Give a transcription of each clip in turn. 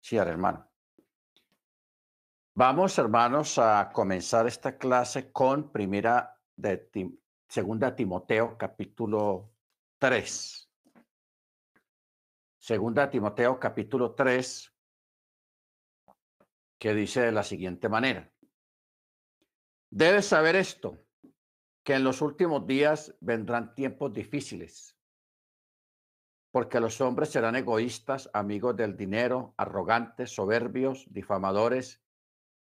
Sí, hermano. Vamos, hermanos, a comenzar esta clase con primera de segunda Timoteo, capítulo 3. Segunda Timoteo, capítulo 3, que dice de la siguiente manera. Debes saber esto, que en los últimos días vendrán tiempos difíciles, porque los hombres serán egoístas, amigos del dinero, arrogantes, soberbios, difamadores,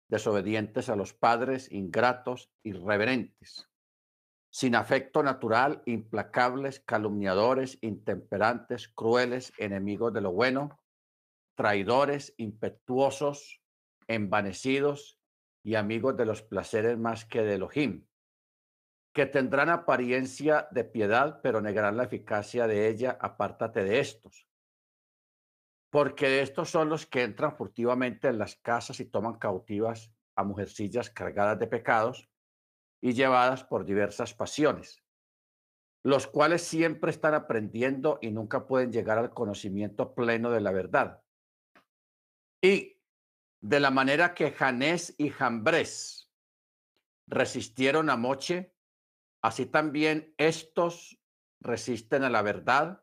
desobedientes a los padres, ingratos, irreverentes, sin afecto natural, implacables, calumniadores, intemperantes, crueles, enemigos de lo bueno, traidores, impetuosos, envanecidos y amigos de los placeres más que de Elohim que tendrán apariencia de piedad, pero negarán la eficacia de ella, apártate de estos. Porque estos son los que entran furtivamente en las casas y toman cautivas a mujercillas cargadas de pecados y llevadas por diversas pasiones, los cuales siempre están aprendiendo y nunca pueden llegar al conocimiento pleno de la verdad. Y de la manera que Janés y Jambres resistieron a Moche, Así también estos resisten a la verdad,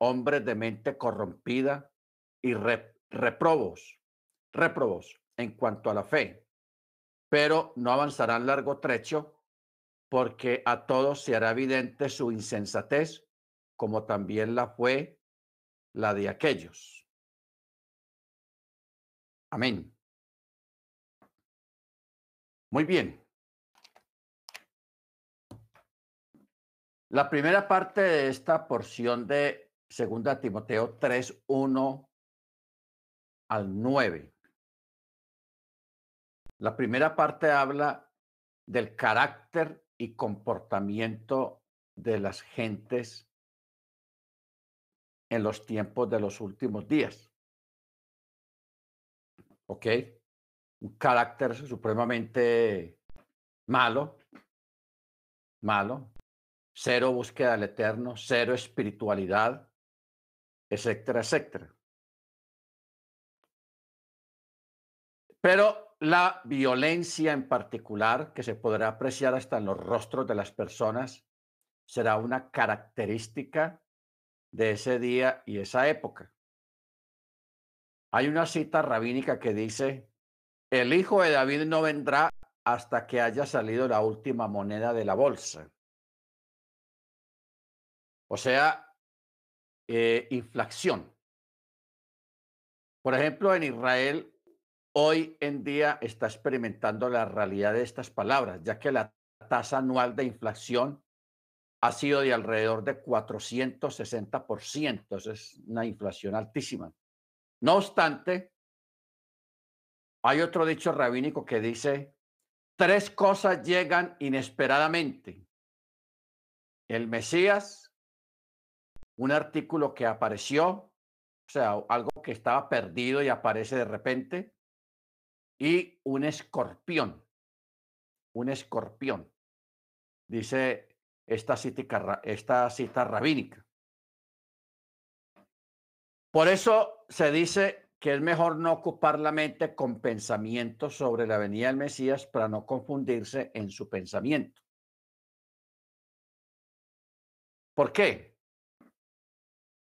hombres de mente corrompida y reprobos, reprobos en cuanto a la fe, pero no avanzarán largo trecho porque a todos se hará evidente su insensatez, como también la fue la de aquellos. Amén. Muy bien. La primera parte de esta porción de 2 Timoteo 3, 1 al 9. La primera parte habla del carácter y comportamiento de las gentes en los tiempos de los últimos días. ¿Ok? Un carácter supremamente malo, malo, cero búsqueda del eterno, cero espiritualidad, etcétera, etcétera. Pero la violencia en particular, que se podrá apreciar hasta en los rostros de las personas, será una característica de ese día y esa época. Hay una cita rabínica que dice, el hijo de David no vendrá hasta que haya salido la última moneda de la bolsa. O sea, eh, inflación. Por ejemplo, en Israel, hoy en día está experimentando la realidad de estas palabras, ya que la tasa anual de inflación ha sido de alrededor de 460%. Eso es una inflación altísima. No obstante, hay otro dicho rabínico que dice, tres cosas llegan inesperadamente. El Mesías, un artículo que apareció, o sea, algo que estaba perdido y aparece de repente, y un escorpión, un escorpión, dice esta cita, esta cita rabínica. Por eso se dice que es mejor no ocupar la mente con pensamientos sobre la venida del Mesías para no confundirse en su pensamiento. ¿Por qué?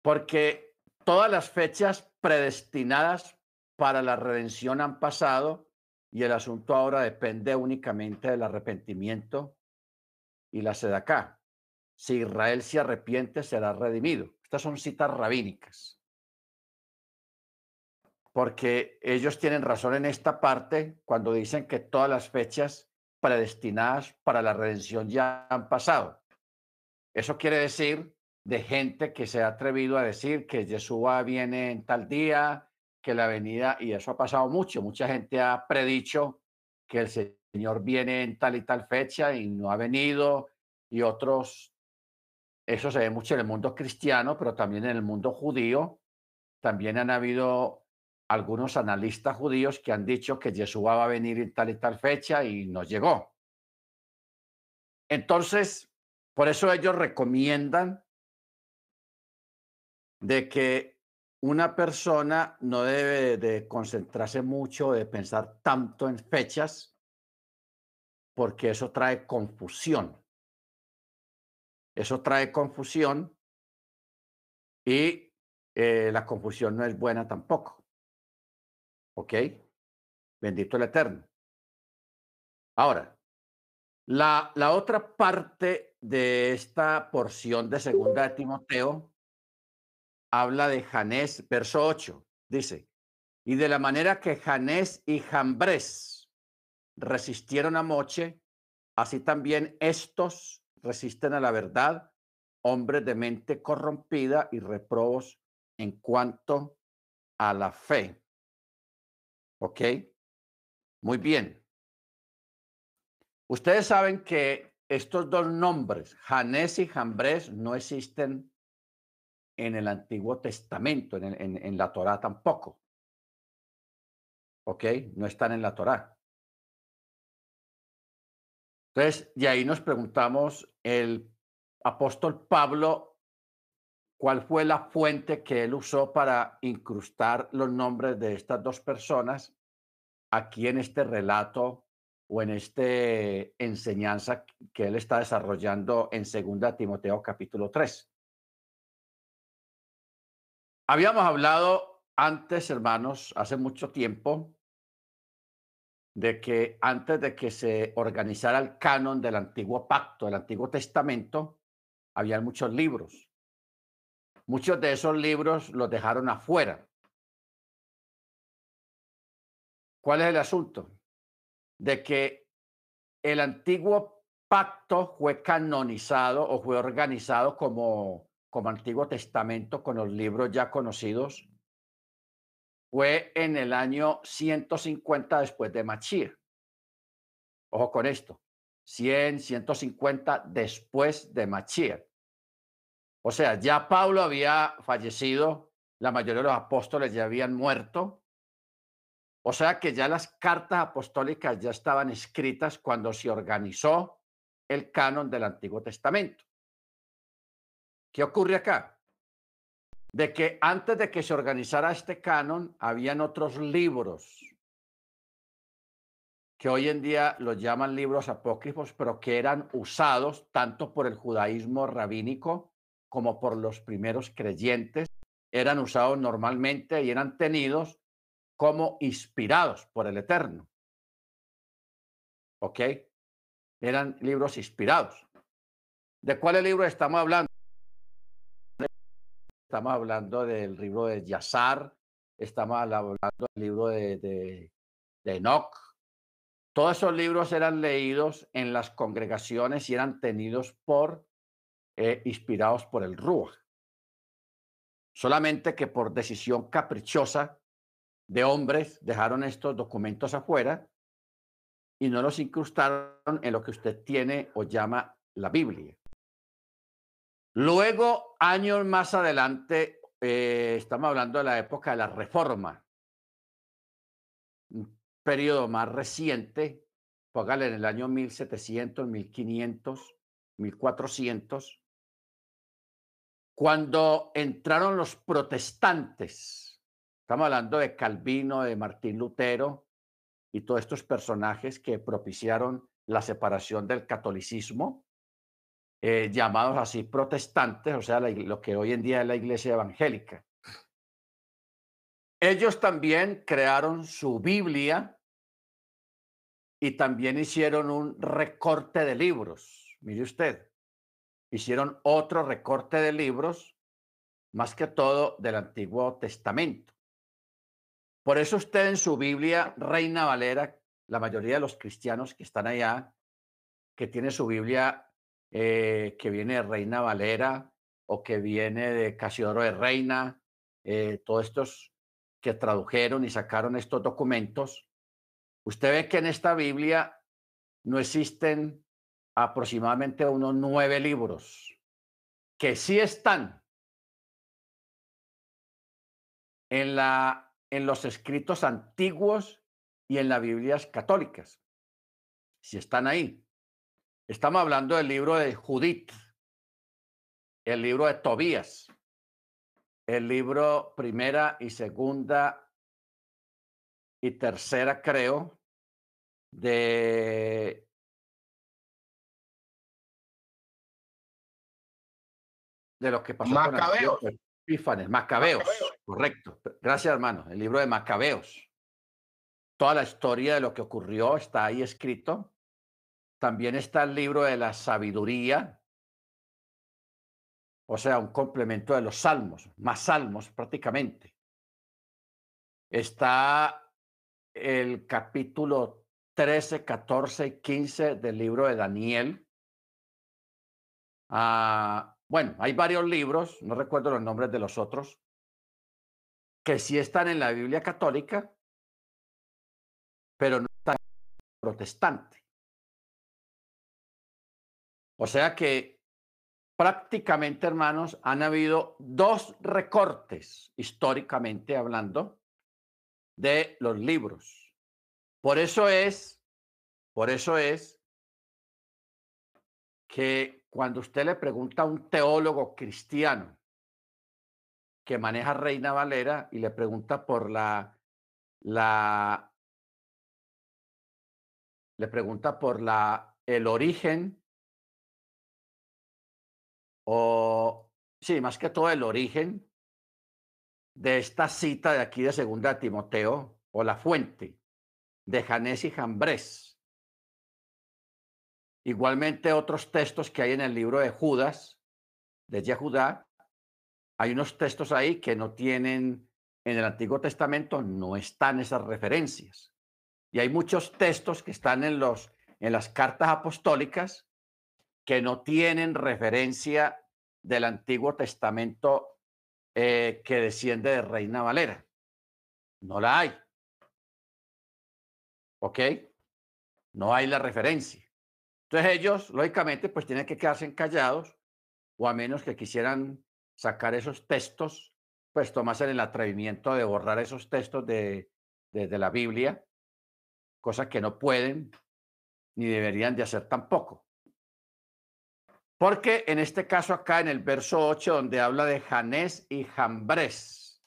Porque todas las fechas predestinadas para la redención han pasado y el asunto ahora depende únicamente del arrepentimiento y la sedacá. Si Israel se arrepiente, será redimido. Estas son citas rabínicas. Porque ellos tienen razón en esta parte cuando dicen que todas las fechas predestinadas para la redención ya han pasado. Eso quiere decir de gente que se ha atrevido a decir que Yeshua viene en tal día, que la venida, y eso ha pasado mucho, mucha gente ha predicho que el Señor viene en tal y tal fecha y no ha venido, y otros, eso se ve mucho en el mundo cristiano, pero también en el mundo judío, también han habido algunos analistas judíos que han dicho que Yeshua va a venir en tal y tal fecha y no llegó. Entonces, por eso ellos recomiendan de que una persona no debe de concentrarse mucho, de pensar tanto en fechas, porque eso trae confusión. Eso trae confusión y eh, la confusión no es buena tampoco. ¿Ok? Bendito el Eterno. Ahora, la, la otra parte de esta porción de segunda de Timoteo habla de Janés, verso 8, dice, y de la manera que Janés y Jambres resistieron a Moche, así también estos resisten a la verdad, hombres de mente corrompida y reprobos en cuanto a la fe. ¿Ok? Muy bien. Ustedes saben que estos dos nombres, Janés y Jambres, no existen en el Antiguo Testamento, en, la Torá tampoco. ¿Ok? No están en la Torá. Entonces, y ahí nos preguntamos, el apóstol Pablo, ¿cuál fue la fuente que él usó para incrustar los nombres de estas dos personas aquí en este relato o en esta enseñanza que él está desarrollando en 2 Timoteo capítulo 3? Habíamos hablado antes, hermanos, hace mucho tiempo, de que antes de que se organizara el canon del antiguo pacto, del antiguo testamento, había muchos libros. Muchos de esos libros los dejaron afuera. ¿Cuál es el asunto? De que el antiguo pacto fue canonizado o fue organizado como como Antiguo Testamento con los libros ya conocidos fue en el año 150 después de Machir. Ojo con esto, 100, 150 después de Machir. O sea, ya Pablo había fallecido, la mayoría de los apóstoles ya habían muerto. O sea que ya las cartas apostólicas ya estaban escritas cuando se organizó el canon del Antiguo Testamento. ¿Qué ocurre acá? De que antes de que se organizara este canon, habían otros libros que hoy en día los llaman libros apócrifos, pero que eran usados tanto por el judaísmo rabínico como por los primeros creyentes, eran usados normalmente y eran tenidos como inspirados por el Eterno. ¿Ok? Eran libros inspirados. ¿De cuáles libros estamos hablando? Estamos hablando del libro de Yazar, estamos hablando del libro de, de, Enoch. Todos esos libros eran leídos en las congregaciones y eran tenidos por, eh, inspirados por el Ruach. Solamente que por decisión caprichosa de hombres dejaron estos documentos afuera y no los incrustaron en lo que usted tiene o llama la Biblia. Luego, años más adelante, eh, estamos hablando de la época de la Reforma, un periodo más reciente, póngale en el año 1700, 1500, 1400, cuando entraron los protestantes. Estamos hablando de Calvino, de Martín Lutero y todos estos personajes que propiciaron la separación del catolicismo eh, llamados así protestantes, o sea, lo que hoy en día es la iglesia evangélica. Ellos también crearon su Biblia y también hicieron un recorte de libros. Mire usted, hicieron otro recorte de libros, más que todo del Antiguo Testamento. Por eso usted en su Biblia, Reina Valera, la mayoría de los cristianos que están allá, que tiene su Biblia eh, que viene de Reina Valera o que viene de Casiodoro de Reina, eh, todos estos que tradujeron y sacaron estos documentos, usted ve que en esta Biblia no existen aproximadamente unos nueve libros que sí están en, la, en los escritos antiguos y en las Biblias católicas. Si están ahí. Estamos hablando del libro de Judith, el libro de Tobías, el libro primera y segunda y tercera, creo, de de lo que pasó Macabeos. con Epífanes, Macabeos, correcto. Gracias, hermano. El libro de Macabeos. Toda la historia de lo que ocurrió está ahí escrito. También está el libro de la sabiduría, o sea, un complemento de los salmos, más salmos prácticamente. Está el capítulo 13, 14 y 15 del libro de Daniel. Ah, bueno, hay varios libros, no recuerdo los nombres de los otros, que sí están en la Biblia católica, pero no están en protestante. O sea que prácticamente, hermanos, han habido dos recortes, históricamente hablando, de los libros. Por eso es, por eso es que cuando usted le pregunta a un teólogo cristiano que maneja Reina Valera y le pregunta por la, la le pregunta por la, el origen o, sí, más que todo el origen de esta cita de aquí de Segunda Timoteo, o la fuente de Janés y Jambres. Igualmente otros textos que hay en el libro de Judas, de Yehudá, hay unos textos ahí que no tienen, en el Antiguo Testamento no están esas referencias. Y hay muchos textos que están en, los, en las cartas apostólicas que no tienen referencia del Antiguo Testamento eh, que desciende de Reina Valera. No la hay. ¿Ok? No hay la referencia. Entonces ellos, lógicamente, pues tienen que quedarse callados o a menos que quisieran sacar esos textos, pues tomasen el atrevimiento de borrar esos textos de, de la Biblia, cosa que no pueden ni deberían de hacer tampoco. Porque en este caso acá en el verso 8, donde habla de Janés y Jambres,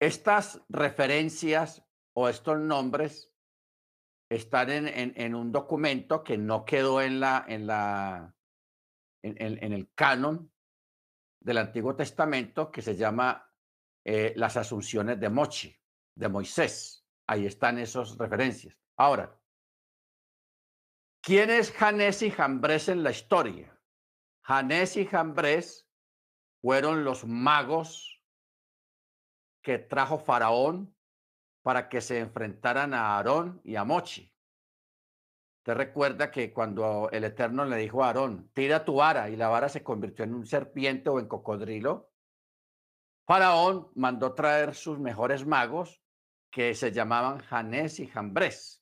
estas referencias o estos nombres están en, un documento que no quedó en, la, en, la, en el canon del Antiguo Testamento que se llama eh, las Asunciones de Mochi, de Moisés. Ahí están esas referencias. Ahora, ¿Quién es Janés y Jambres en la historia? Janés y Jambres fueron los magos que trajo Faraón para que se enfrentaran a Aarón y a Mochi. Te recuerda que cuando el Eterno le dijo a Aarón, tira tu vara y la vara se convirtió en un serpiente o en cocodrilo, Faraón mandó traer sus mejores magos que se llamaban Janés y Jambres.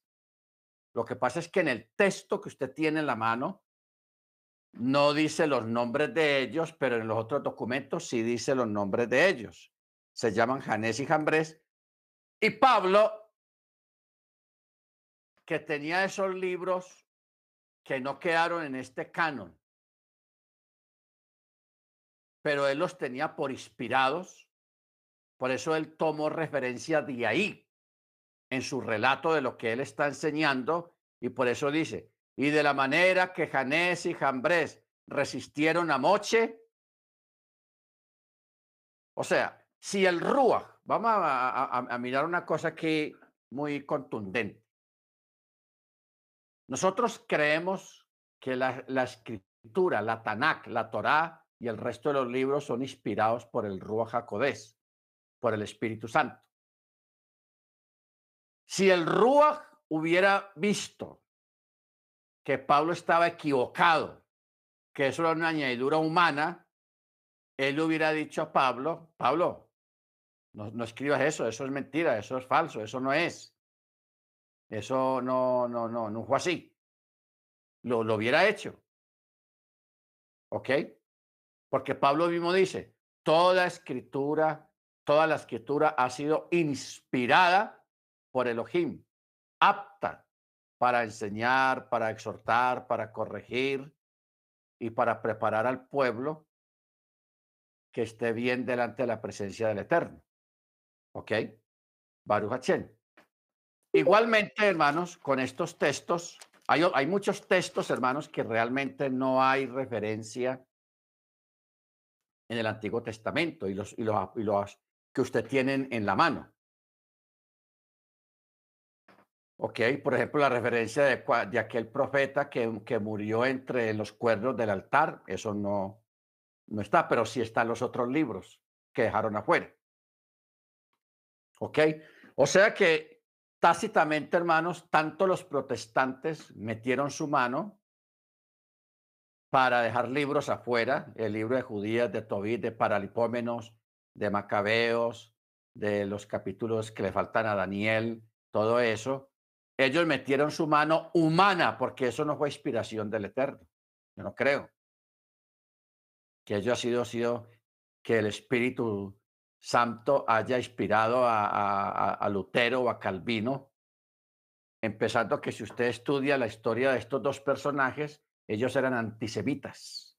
Lo que pasa es que en el texto que usted tiene en la mano no dice los nombres de ellos, pero en los otros documentos sí dice los nombres de ellos. Se llaman Janés y Jambres. Y Pablo, que tenía esos libros que no quedaron en este canon, pero él los tenía por inspirados, por eso él tomó referencia de ahí en su relato de lo que él está enseñando y por eso dice, y de la manera que Janés y Jambres resistieron a Moche. O sea, si el Ruach, vamos a, mirar una cosa aquí muy contundente. Nosotros creemos que la, la escritura, la Tanakh, la Torá y el resto de los libros son inspirados por el Ruach HaKodesh, por el Espíritu Santo. Si el Ruach hubiera visto que Pablo estaba equivocado, que eso era una añadidura humana, él hubiera dicho a Pablo, Pablo, no, no, escribas eso, eso es mentira, eso es falso, eso no es. Eso no, no, no, no fue así. Lo, lo hubiera hecho. ¿Ok? Porque Pablo mismo dice, toda escritura, toda la escritura ha sido inspirada por Elohim, apta para enseñar, para exhortar, para corregir y para preparar al pueblo que esté bien delante de la presencia del Eterno. ¿Ok? Baruch Hachén. Igualmente, hermanos, con estos textos, hay, hay muchos textos, hermanos, que realmente no hay referencia en el Antiguo Testamento y los, y los, y los que usted tiene en la mano. Ok, por ejemplo, la referencia de, aquel profeta que, que, murió entre los cuernos del altar, eso no, no está, pero sí están los otros libros que dejaron afuera. Ok, o sea que tácitamente, hermanos, tanto los protestantes metieron su mano para dejar libros afuera, el libro de Judías, de Tobit, de Paralipómenos, de Macabeos, de los capítulos que le faltan a Daniel, todo eso, ellos metieron su mano humana, porque eso no fue inspiración del Eterno. Yo no creo. Que ello ha sido, sido que el Espíritu Santo haya inspirado a, a, Lutero o a Calvino, empezando que si usted estudia la historia de estos dos personajes, ellos eran antisemitas.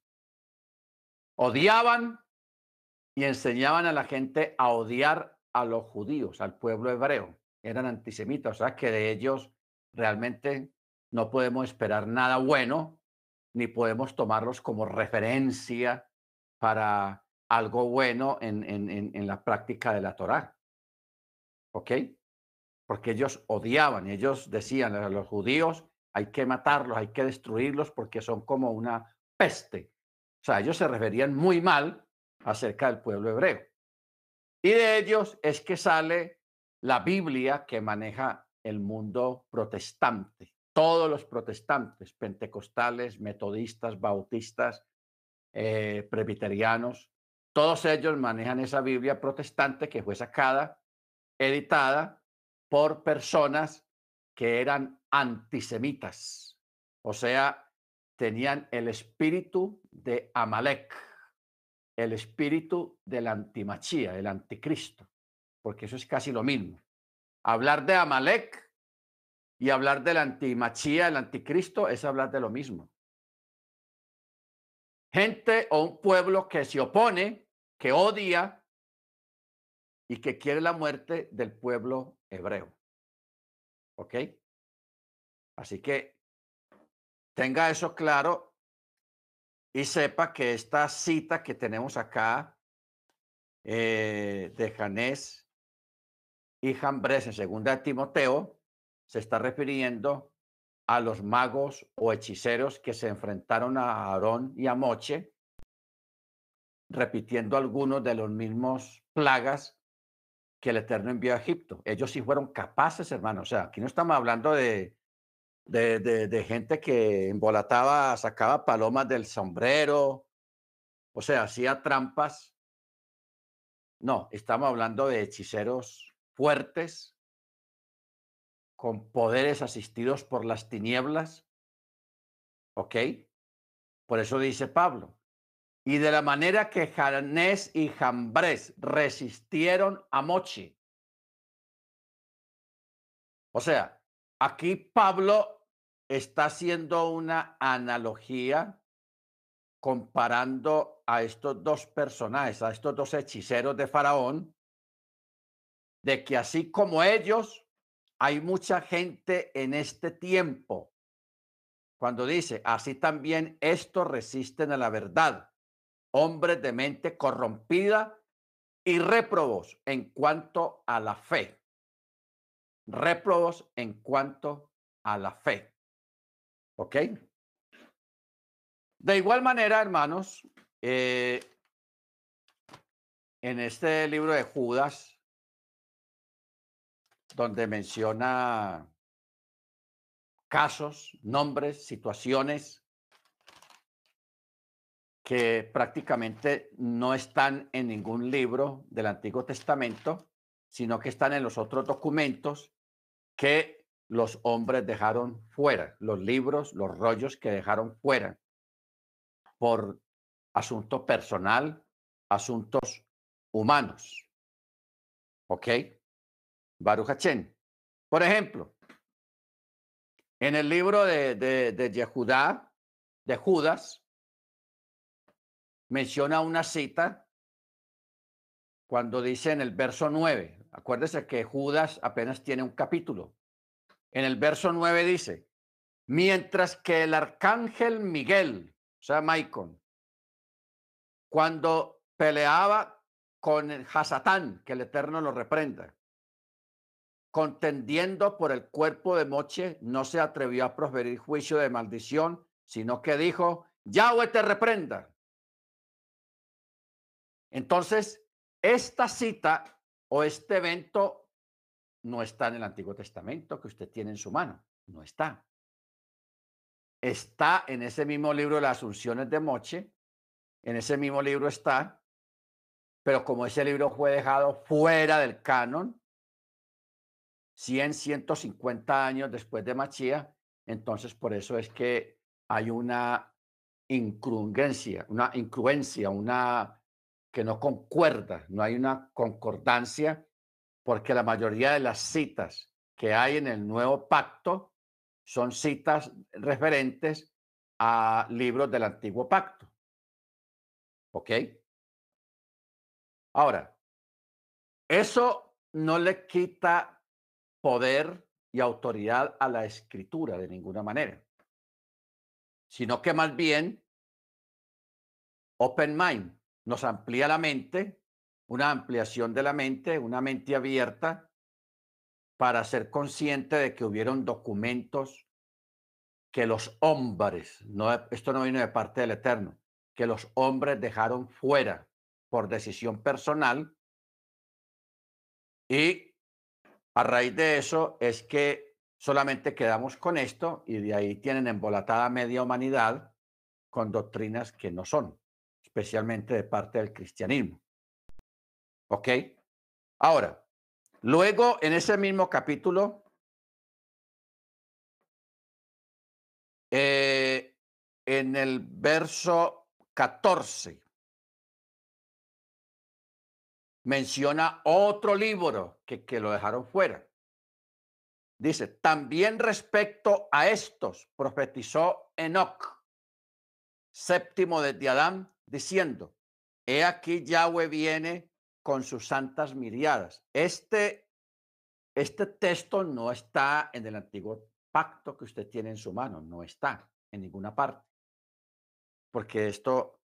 Odiaban y enseñaban a la gente a odiar a los judíos, al pueblo hebreo eran antisemitas, o sea que de ellos realmente no podemos esperar nada bueno, ni podemos tomarlos como referencia para algo bueno en, en, en la práctica de la Torá. ¿Ok? Porque ellos odiaban, ellos decían a los judíos, hay que matarlos, hay que destruirlos porque son como una peste. O sea, ellos se referían muy mal acerca del pueblo hebreo. Y de ellos es que sale la Biblia que maneja el mundo protestante. Todos los protestantes, pentecostales, metodistas, bautistas, eh, presbiterianos, todos ellos manejan esa Biblia protestante que fue sacada, editada por personas que eran antisemitas, o sea, tenían el espíritu de Amalek, el espíritu del antimachía, el anticristo porque eso es casi lo mismo. Hablar de Amalek y hablar del antimachía, el anticristo, es hablar de lo mismo. Gente o un pueblo que se opone, que odia y que quiere la muerte del pueblo hebreo. ¿Ok? Así que tenga eso claro y sepa que esta cita que tenemos acá eh, de Janés y Jambres en segunda de Timoteo se está refiriendo a los magos o hechiceros que se enfrentaron a Aarón y a Moche, repitiendo algunos de los mismos plagas que el Eterno envió a Egipto. Ellos sí fueron capaces, hermano. O sea, aquí no estamos hablando de, de, de, gente que embolataba, sacaba palomas del sombrero, o sea, hacía trampas. No, estamos hablando de hechiceros fuertes, con poderes asistidos por las tinieblas. ¿Ok? Por eso dice Pablo. Y de la manera que Janés y Jambres resistieron a Mochi. O sea, aquí Pablo está haciendo una analogía comparando a estos dos personajes, a estos dos hechiceros de Faraón, de que así como ellos, hay mucha gente en este tiempo. Cuando dice, así también estos resisten a la verdad, hombres de mente corrompida y réprobos en cuanto a la fe. Réprobos en cuanto a la fe. ¿Ok? De igual manera, hermanos, eh, en este libro de Judas, donde menciona casos, nombres, situaciones que prácticamente no están en ningún libro del Antiguo Testamento, sino que están en los otros documentos que los hombres dejaron fuera, los libros, los rollos que dejaron fuera por asunto personal, asuntos humanos. ¿Ok? Baruch Por ejemplo, en el libro de, de, de de Judas, menciona una cita cuando dice en el verso 9, acuérdese que Judas apenas tiene un capítulo. En el verso 9 dice, mientras que el arcángel Miguel, o sea, Maicon, cuando peleaba con el Hasatán, que el Eterno lo reprenda, contendiendo por el cuerpo de Moche, no se atrevió a proferir juicio de maldición, sino que dijo, Yahweh te reprenda. Entonces, esta cita o este evento no está en el Antiguo Testamento que usted tiene en su mano, no está. Está en ese mismo libro de las Asunciones de Moche, en ese mismo libro está, pero como ese libro fue dejado fuera del canon, 100, 150 años después de Machía, entonces por eso es que hay una incongruencia, una incruencia, una que no concuerda, no hay una concordancia, porque la mayoría de las citas que hay en el nuevo pacto son citas referentes a libros del antiguo pacto. ¿Ok? Ahora, eso no le quita poder y autoridad a la escritura de ninguna manera, sino que más bien open mind nos amplía la mente, una ampliación de la mente, una mente abierta para ser consciente de que hubieron documentos que los hombres, no, esto no vino de parte del Eterno, que los hombres dejaron fuera por decisión personal y a raíz de eso es que solamente quedamos con esto y de ahí tienen embolatada media humanidad con doctrinas que no son especialmente de parte del cristianismo. ¿Ok? Ahora, luego en ese mismo capítulo, eh, en el verso 14, menciona otro libro que, que lo dejaron fuera. Dice, también respecto a estos profetizó Enoch, séptimo de Adán, diciendo, he aquí Yahweh viene con sus santas miriadas. Este, este texto no está en el antiguo pacto que usted tiene en su mano, no está en ninguna parte, porque esto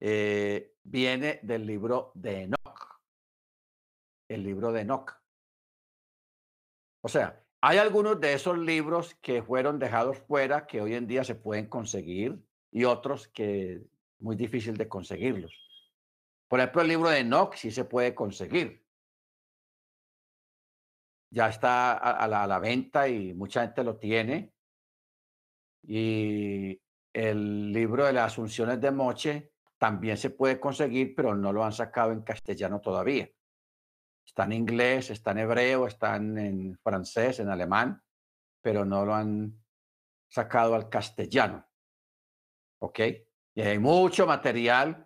eh, viene del libro de Enoch, el libro de Enoch. O sea, hay algunos de esos libros que fueron dejados fuera que hoy en día se pueden conseguir y otros que muy difícil de conseguirlos. Por ejemplo, el libro de Enoch sí se puede conseguir. Ya está a, la, a la venta y mucha gente lo tiene. Y el libro de las Asunciones de Moche también se puede conseguir, pero no lo han sacado en castellano todavía. Está en inglés, está en hebreo, está en francés, en alemán, pero no lo han sacado al castellano. ¿Ok? Y hay mucho material.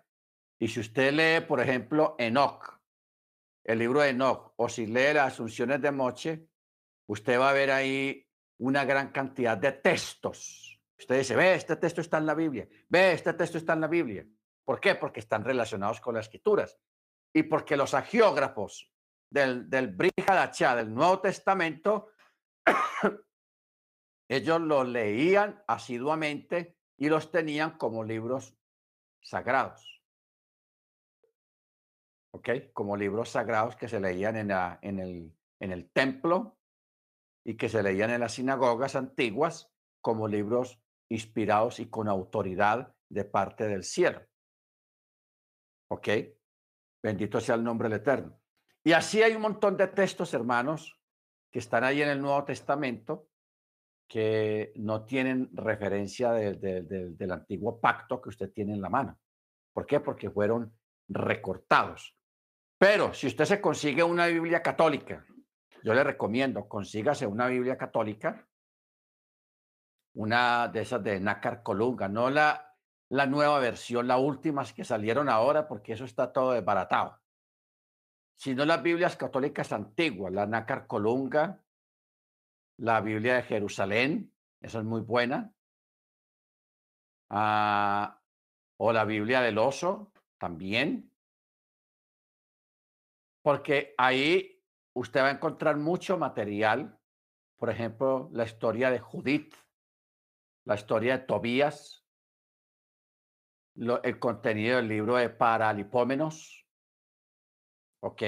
Y si usted lee, por ejemplo, Enoch, el libro de Enoch, o si lee las Asunciones de Moche, usted va a ver ahí una gran cantidad de textos. Usted dice, ve, este texto está en la Biblia, ve, este texto está en la Biblia. ¿Por qué? Porque están relacionados con las escrituras. Y porque los agiógrafos del, del Brihadachá, del Nuevo Testamento, ellos lo leían asiduamente y los tenían como libros sagrados. ¿Ok? Como libros sagrados que se leían en, la, en, el, en el templo y que se leían en las sinagogas antiguas como libros inspirados y con autoridad de parte del cielo. ¿Ok? Bendito sea el nombre del Eterno. Y así hay un montón de textos, hermanos, que están ahí en el Nuevo Testamento, que no tienen referencia del antiguo pacto que usted tiene en la mano. ¿Por qué? Porque fueron recortados. Pero si usted se consigue una Biblia católica, yo le recomiendo, consígase una Biblia católica, una de esas de Nácar Colunga, no la, la nueva versión, las últimas que salieron ahora, porque eso está todo desbaratado, sino las Biblias católicas antiguas, la Nácar Colunga, la Biblia de Jerusalén, esa es muy buena. Ah, o la Biblia del oso, también. Porque ahí usted va a encontrar mucho material, por ejemplo, la historia de Judith, la historia de Tobías, el contenido del libro de Paralipómenos, ¿ok?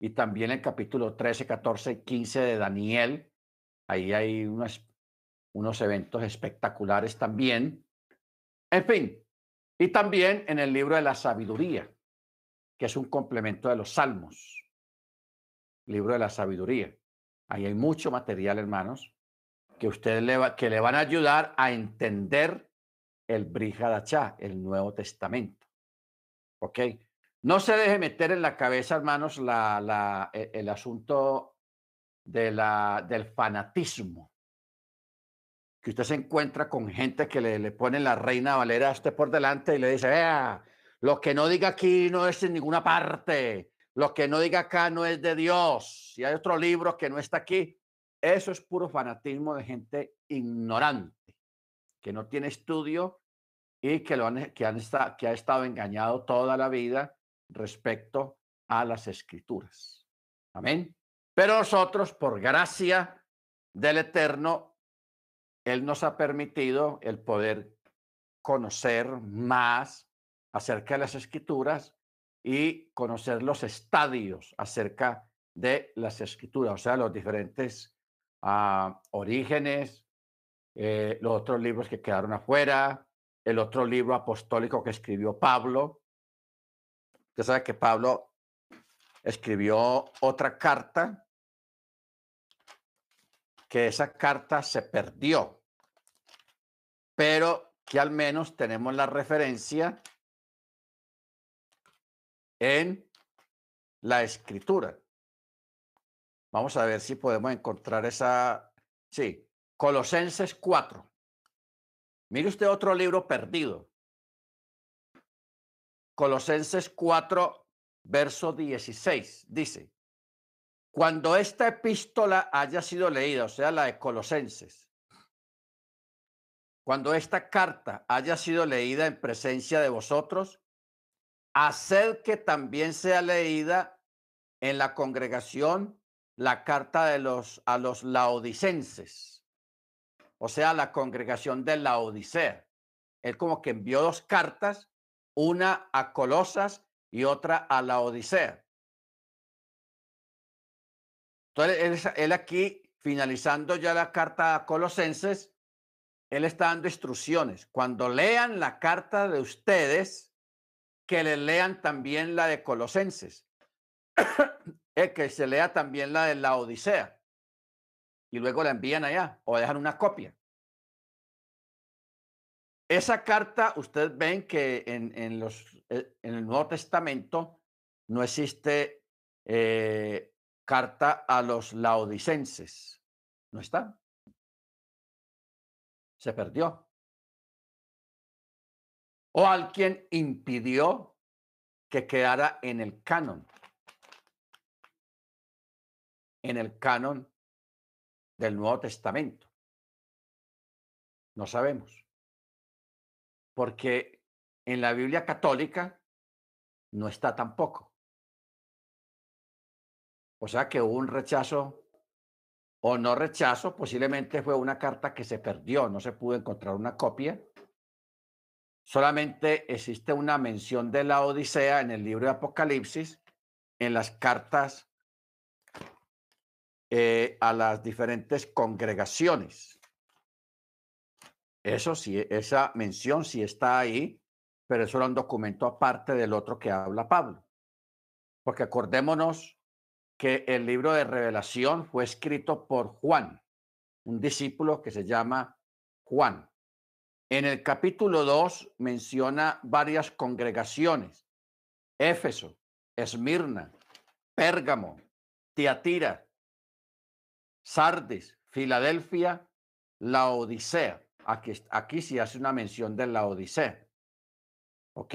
Y también el capítulo 13, 14 y 15 de Daniel. Ahí hay unos, unos eventos espectaculares también. En fin, y también en el libro de la sabiduría, que es un complemento de los salmos. Libro de la sabiduría. Ahí hay mucho material, hermanos, que ustedes le, que le van a ayudar a entender el Brihadachá, el Nuevo Testamento. ¿Ok? No se deje meter en la cabeza, hermanos, la, e, el, asunto de la, del fanatismo. Que usted se encuentra con gente que le, pone la reina Valera a usted por delante y le dice, vea, lo que no diga aquí no es en ninguna parte, lo que no diga acá no es de Dios. Si hay otro libro que no está aquí, eso es puro fanatismo de gente ignorante, que no tiene estudio y que, lo han que ha estado engañado toda la vida respecto a las escrituras. Amén. Pero nosotros, por gracia del Eterno, Él nos ha permitido el poder conocer más acerca de las escrituras y conocer los estadios acerca de las escrituras, o sea, los diferentes ah, orígenes, eh, los otros libros que quedaron afuera, el otro libro apostólico que escribió Pablo, Usted sabe que Pablo escribió otra carta, que esa carta se perdió, pero que al menos tenemos la referencia en la escritura. Vamos a ver si podemos encontrar esa. Sí, Colosenses 4. Mire usted otro libro perdido. Colosenses 4, verso 16, dice, cuando esta epístola haya sido leída, o sea, la de Colosenses, cuando esta carta haya sido leída en presencia de vosotros, haced que también sea leída en la congregación la carta de los a los laodicenses, o sea, la congregación de la Odisea. Él como que envió dos cartas una a Colosas y otra a la Odisea. Entonces, él, aquí, finalizando ya la carta a Colosenses, él está dando instrucciones. Cuando lean la carta de ustedes, que le lean también la de Colosenses. que se lea también la de la Odisea. Y luego la envían allá o dejan una copia. Esa carta, ustedes ven que en, los, eh, en el Nuevo Testamento no existe eh, carta a los laodicenses. No está. Se perdió. O alguien impidió que quedara en el canon. En el canon del Nuevo Testamento. No sabemos porque en la Biblia católica no está tampoco. O sea que hubo un rechazo o no rechazo, posiblemente fue una carta que se perdió, no se pudo encontrar una copia. Solamente existe una mención de la Odisea en el libro de Apocalipsis, en las cartas eh, a las diferentes congregaciones. Eso sí, esa mención sí está ahí, pero eso era un documento aparte del otro que habla Pablo. Porque acordémonos que el libro de revelación fue escrito por Juan, un discípulo que se llama Juan. En el capítulo 2 menciona varias congregaciones. Éfeso, Esmirna, Pérgamo, Tiatira, Sardis, Filadelfia, la Odisea. Aquí, aquí sí hace una mención de la Odisea. ¿Ok?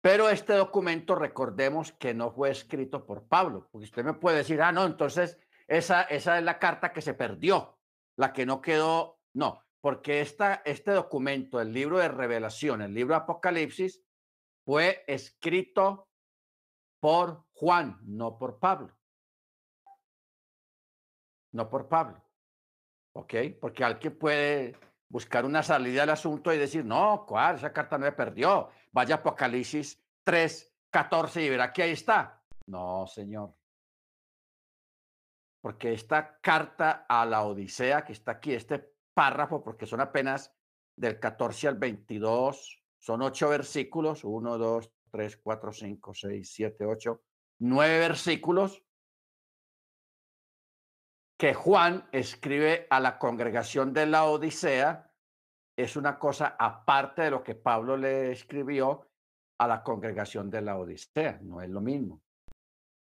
Pero este documento, recordemos que no fue escrito por Pablo, porque usted me puede decir, ah, no, entonces esa, esa es la carta que se perdió, la que no quedó. No, porque esta, este documento, el libro de revelación, el libro de Apocalipsis, fue escrito por Juan, no por Pablo. No por Pablo. ¿Ok? Porque alguien puede buscar una salida al asunto y decir, no, ¿cuál? Esa carta no me perdió. Vaya Apocalipsis 3, 14 y verá que ahí está. No, señor. Porque esta carta a la Odisea que está aquí, este párrafo, porque son apenas del 14 al 22, son ocho versículos, uno, dos, tres, cuatro, cinco, seis, siete, ocho, nueve versículos que Juan escribe a la congregación de la Odisea es una cosa aparte de lo que Pablo le escribió a la congregación de la Odisea, no es lo mismo.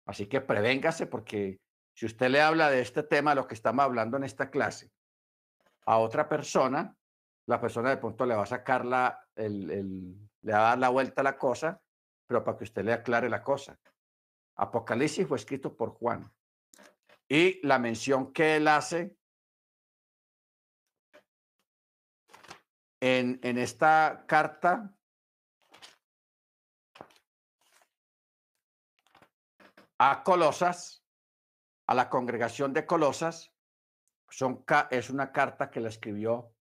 Así que prevéngase porque si usted le habla de este tema, lo que estamos hablando en esta clase, a otra persona, la persona de pronto le va a sacar la, le va a dar la vuelta a la cosa, pero para que usted le aclare la cosa. Apocalipsis fue escrito por Juan. Y la mención que él hace en, en esta carta a Colosas, a la congregación de Colosas, son, es una carta que la escribió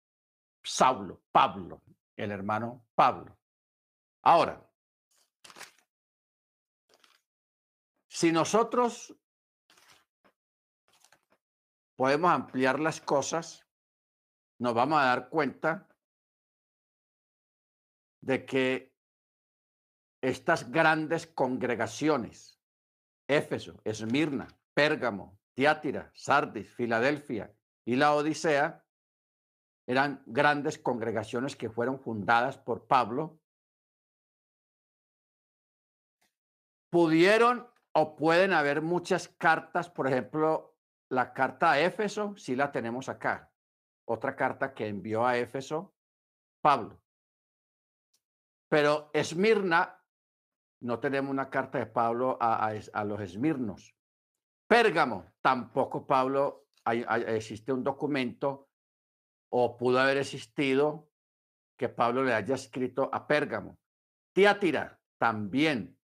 Saulo, Pablo, el hermano Pablo. Ahora, si nosotros podemos ampliar las cosas, nos vamos a dar cuenta de que estas grandes congregaciones, Éfeso, Esmirna, Pérgamo, Tiátira, Sardis, Filadelfia y la Odisea, eran grandes congregaciones que fueron fundadas por Pablo. Pudieron o pueden haber muchas cartas, por ejemplo, la carta a Éfeso sí la tenemos acá. Otra carta que envió a Éfeso Pablo. Pero Esmirna, no tenemos una carta de Pablo a, los Esmirnos. Pérgamo, tampoco Pablo, existe un documento o pudo haber existido que Pablo le haya escrito a Pérgamo. Tiátira, también.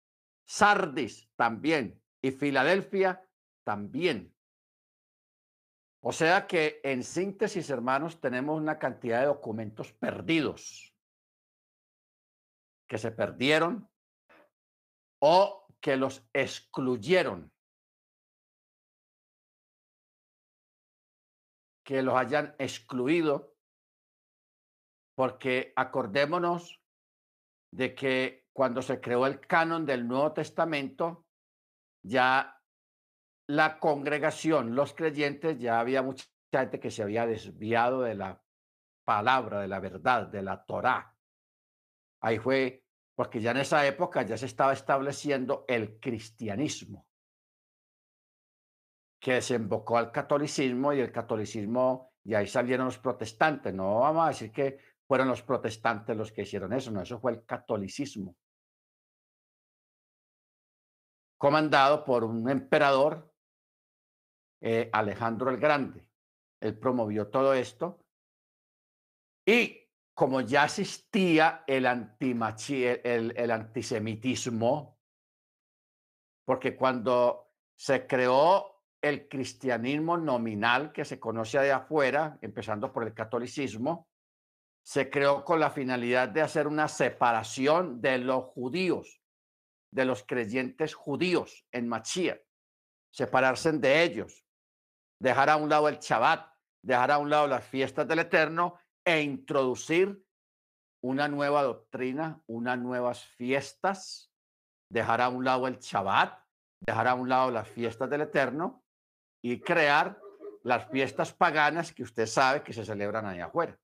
Sardis, también. Y Filadelfia, también. O sea que en síntesis, hermanos, tenemos una cantidad de documentos perdidos. Que se perdieron o que los excluyeron, que los hayan excluido, porque acordémonos de que cuando se creó el canon del Nuevo Testamento, ya la congregación, los creyentes, ya había mucha gente que se había desviado de la palabra, de la verdad, de la Torá. Ahí fue, porque ya en esa época ya se estaba estableciendo el cristianismo, que desembocó al catolicismo y el catolicismo, y ahí salieron los protestantes. No vamos a decir que fueron los protestantes los que hicieron eso, no, eso fue el catolicismo. Comandado por un emperador eh, Alejandro el Grande. Él promovió todo esto. Y como ya existía el, el, antisemitismo, porque cuando se creó el cristianismo nominal que se conoce de afuera, empezando por el catolicismo, se creó con la finalidad de hacer una separación de los judíos, de los creyentes judíos en Machía, separarse de ellos dejar a un lado el Shabbat, dejar a un lado las fiestas del Eterno e introducir una nueva doctrina, unas nuevas fiestas, dejar a un lado el Shabbat, dejar a un lado las fiestas del Eterno y crear las fiestas paganas que usted sabe que se celebran ahí afuera.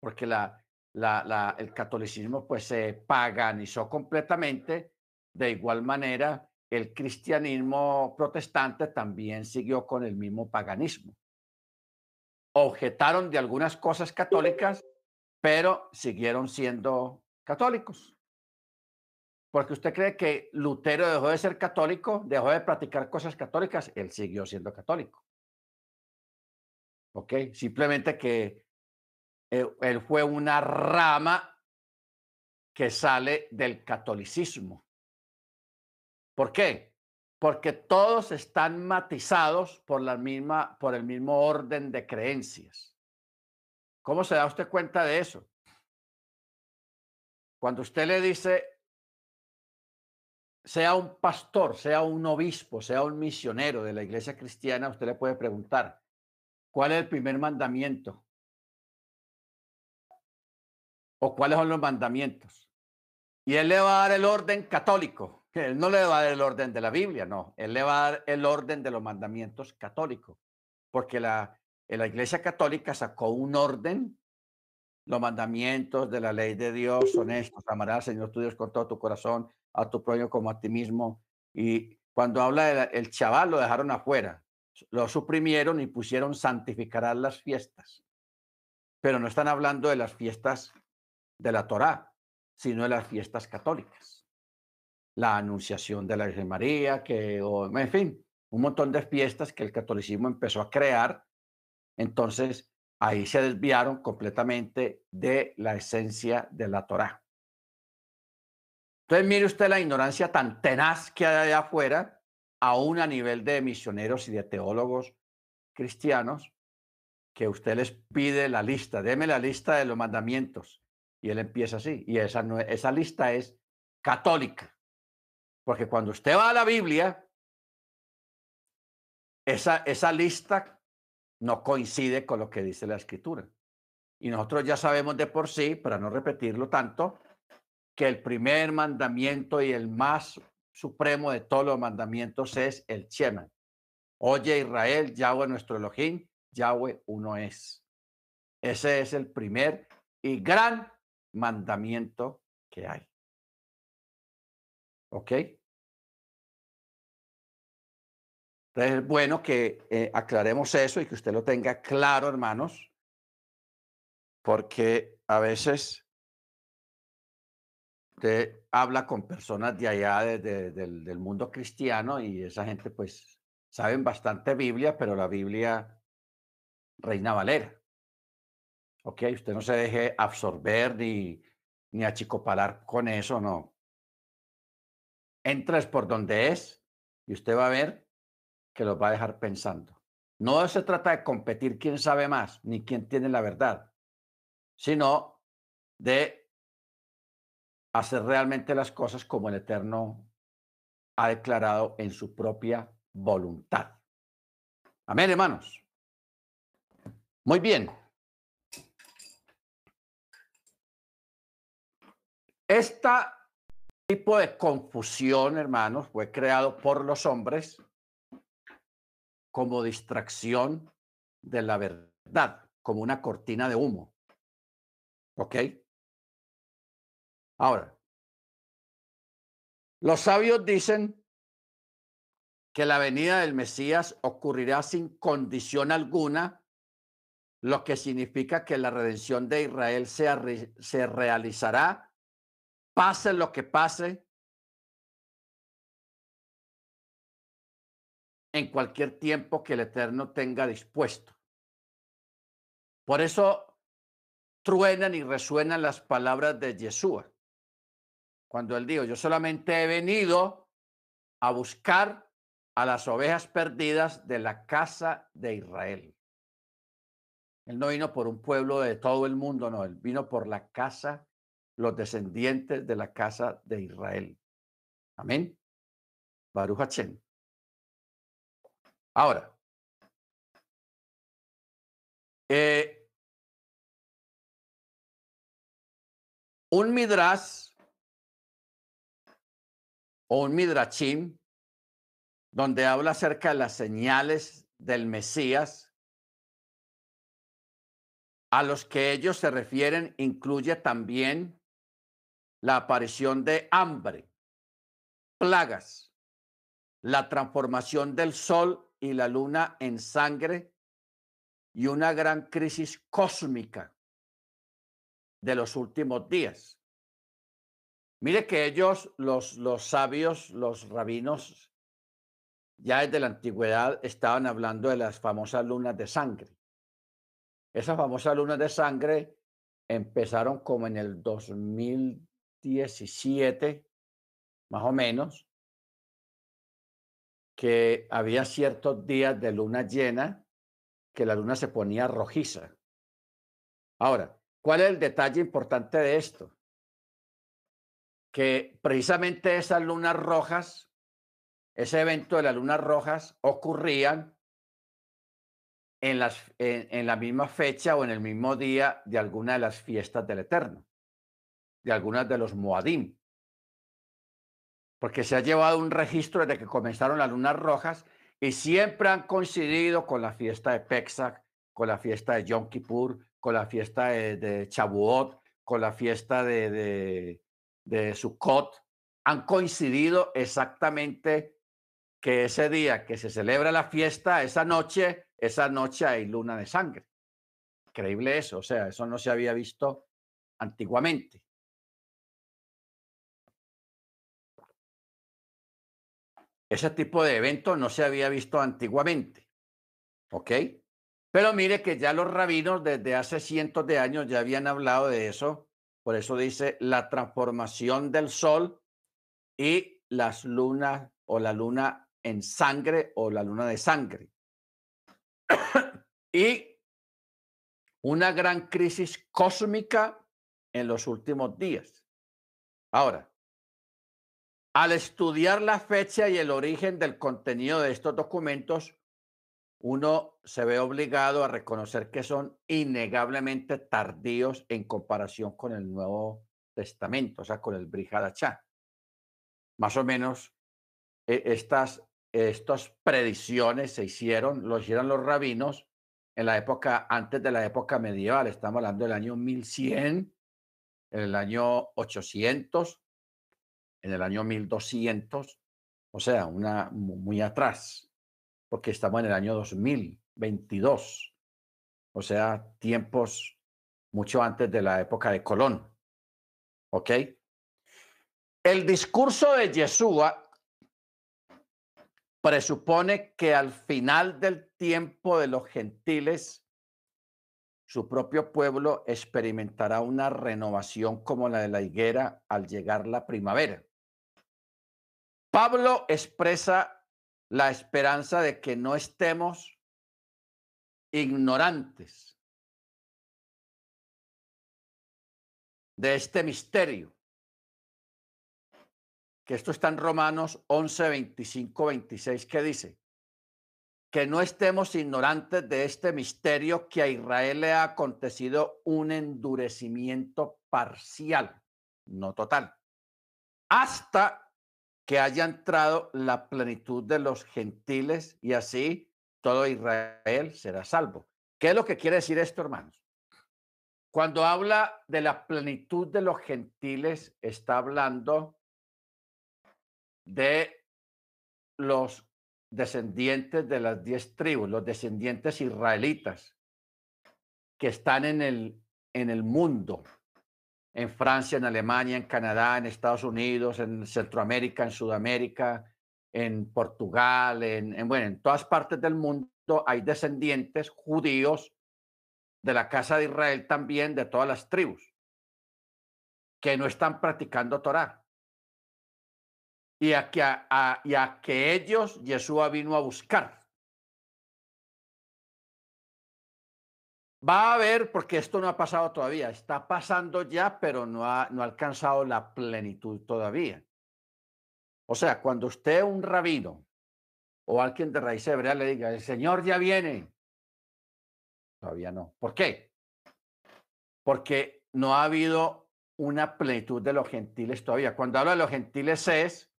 Porque el catolicismo pues se paganizó completamente, de igual manera el cristianismo protestante también siguió con el mismo paganismo. Objetaron de algunas cosas católicas, pero siguieron siendo católicos. Porque usted cree que Lutero dejó de ser católico, dejó de practicar cosas católicas, él siguió siendo católico. ¿Ok? Simplemente que él, él fue una rama que sale del catolicismo ¿Por qué? Porque todos están matizados por, la misma, por el mismo orden de creencias. ¿Cómo se da usted cuenta de eso? Cuando usted le dice, sea un pastor, sea un obispo, sea un misionero de la iglesia cristiana, usted le puede preguntar, ¿cuál es el primer mandamiento? ¿O cuáles son los mandamientos? Y él le va a dar el orden católico. Él no le va a dar el orden de la Biblia, no. Él le va a dar el orden de los mandamientos católicos. Porque la, la iglesia católica sacó un orden los mandamientos de la ley de Dios son estos. Amarás al Señor tu Dios con todo tu corazón, a tu prójimo como a ti mismo. Y cuando habla del chaval, lo dejaron afuera. Lo suprimieron y pusieron santificarán las fiestas. Pero no están hablando de las fiestas de la Torá, sino de las fiestas católicas. La anunciación de la Virgen María, que, en fin, un montón de fiestas que el catolicismo empezó a crear. Entonces, ahí se desviaron completamente de la esencia de la Torá. Entonces, mire usted la ignorancia tan tenaz que hay allá afuera, aún a nivel de misioneros y de teólogos cristianos, que usted les pide la lista, deme la lista de los mandamientos. Y él empieza así. Y esa, esa lista es católica. Porque cuando usted va a la Biblia, esa, esa lista no coincide con lo que dice la escritura. Y nosotros ya sabemos de por sí, para no repetirlo tanto, que el primer mandamiento y el más supremo de todos los mandamientos es el Shema. Oye Israel, Yahweh nuestro Elohim, Yahweh uno es. Ese es el primer y gran mandamiento que hay. ¿Ok? Entonces es bueno que eh, aclaremos eso y que usted lo tenga claro, hermanos, porque a veces usted habla con personas de allá del, del mundo cristiano y esa gente pues saben bastante Biblia, pero la Biblia reina valera. ¿Ok? Usted no se deje absorber ni, ni achicopalar con eso, no. Entres por donde es y usted va a ver que los va a dejar pensando. No se trata de competir quién sabe más, ni quién tiene la verdad, sino de hacer realmente las cosas como el Eterno ha declarado en su propia voluntad. Amén, hermanos. Muy bien. Este tipo de confusión, hermanos, fue creado por los hombres como distracción de la verdad, como una cortina de humo. ¿Ok? Ahora, los sabios dicen que la venida del Mesías ocurrirá sin condición alguna, lo que significa que la redención de Israel se, se realizará, pase lo que pase, en cualquier tiempo que el Eterno tenga dispuesto. Por eso truenan y resuenan las palabras de Yeshua. Cuando él dijo, yo solamente he venido a buscar a las ovejas perdidas de la casa de Israel. Él no vino por un pueblo de todo el mundo, no, él vino por la casa, los descendientes de la casa de Israel. Amén. Baruch Ahora, eh, un midrash o un midrachim donde habla acerca de las señales del Mesías, a los que ellos se refieren incluye también la aparición de hambre, plagas, la transformación del sol y la luna en sangre y una gran crisis cósmica de los últimos días. Mire que ellos, los, los sabios, los rabinos, ya desde la antigüedad estaban hablando de las famosas lunas de sangre. Esas famosas lunas de sangre empezaron como en el 2017, más o menos, que había ciertos días de luna llena que la luna se ponía rojiza. Ahora, ¿cuál es el detalle importante de esto? Que precisamente esas lunas rojas, ese evento de las lunas rojas ocurrían en, las, en, la misma fecha o en el mismo día de alguna de las fiestas del Eterno, de algunas de los Moadim. Porque se ha llevado un registro desde que comenzaron las lunas rojas y siempre han coincidido con la fiesta de Pesach, con la fiesta de Yom Kippur, con la fiesta de, de Chabuot, con la fiesta de, de, de Sukkot. Han coincidido exactamente que ese día que se celebra la fiesta, esa noche, esa noche hay luna de sangre. Increíble eso, o sea, eso no se había visto antiguamente. Ese tipo de evento no se había visto antiguamente. ¿Ok? Pero mire que ya los rabinos desde hace cientos de años ya habían hablado de eso. Por eso dice la transformación del sol y las lunas o la luna en sangre o la luna de sangre. y una gran crisis cósmica en los últimos días. Ahora, al estudiar la fecha y el origen del contenido de estos documentos, uno se ve obligado a reconocer que son innegablemente tardíos en comparación con el Nuevo Testamento, o sea, con el Brihadachá. Más o menos, e, estas, estas predicciones se hicieron, lo hicieron los rabinos en la época, antes de la época medieval, estamos hablando del año 1100, en el año 800, en el año 1200, o sea, una muy atrás, porque estamos en el año 2022, o sea, tiempos mucho antes de la época de Colón. ¿Ok? El discurso de Yeshua presupone que al final del tiempo de los gentiles, su propio pueblo experimentará una renovación como la de la higuera al llegar la primavera. Pablo expresa la esperanza de que no estemos ignorantes de este misterio. Que esto está en Romanos 11, 25, 26, que dice que no estemos ignorantes de este misterio que a Israel le ha acontecido un endurecimiento parcial, no total, hasta que haya entrado la plenitud de los gentiles y así todo Israel será salvo. ¿Qué es lo que quiere decir esto, hermanos? Cuando habla de la plenitud de los gentiles, está hablando de los descendientes de las diez tribus, los descendientes israelitas que están en el, en el mundo, en Francia, en Alemania, en Canadá, en Estados Unidos, en Centroamérica, en Sudamérica, en Portugal, en, bueno, en todas partes del mundo hay descendientes judíos de la casa de Israel también, de todas las tribus, que no están practicando Torah. Y a que, y a que ellos Yeshua vino a buscar. Va a haber, porque esto no ha pasado todavía, está pasando ya, pero no ha, no ha alcanzado la plenitud todavía. O sea, cuando usted, un rabino o alguien de raíz hebrea, le diga, el Señor ya viene, todavía no. ¿Por qué? Porque no ha habido una plenitud de los gentiles todavía. Cuando habla de los gentiles es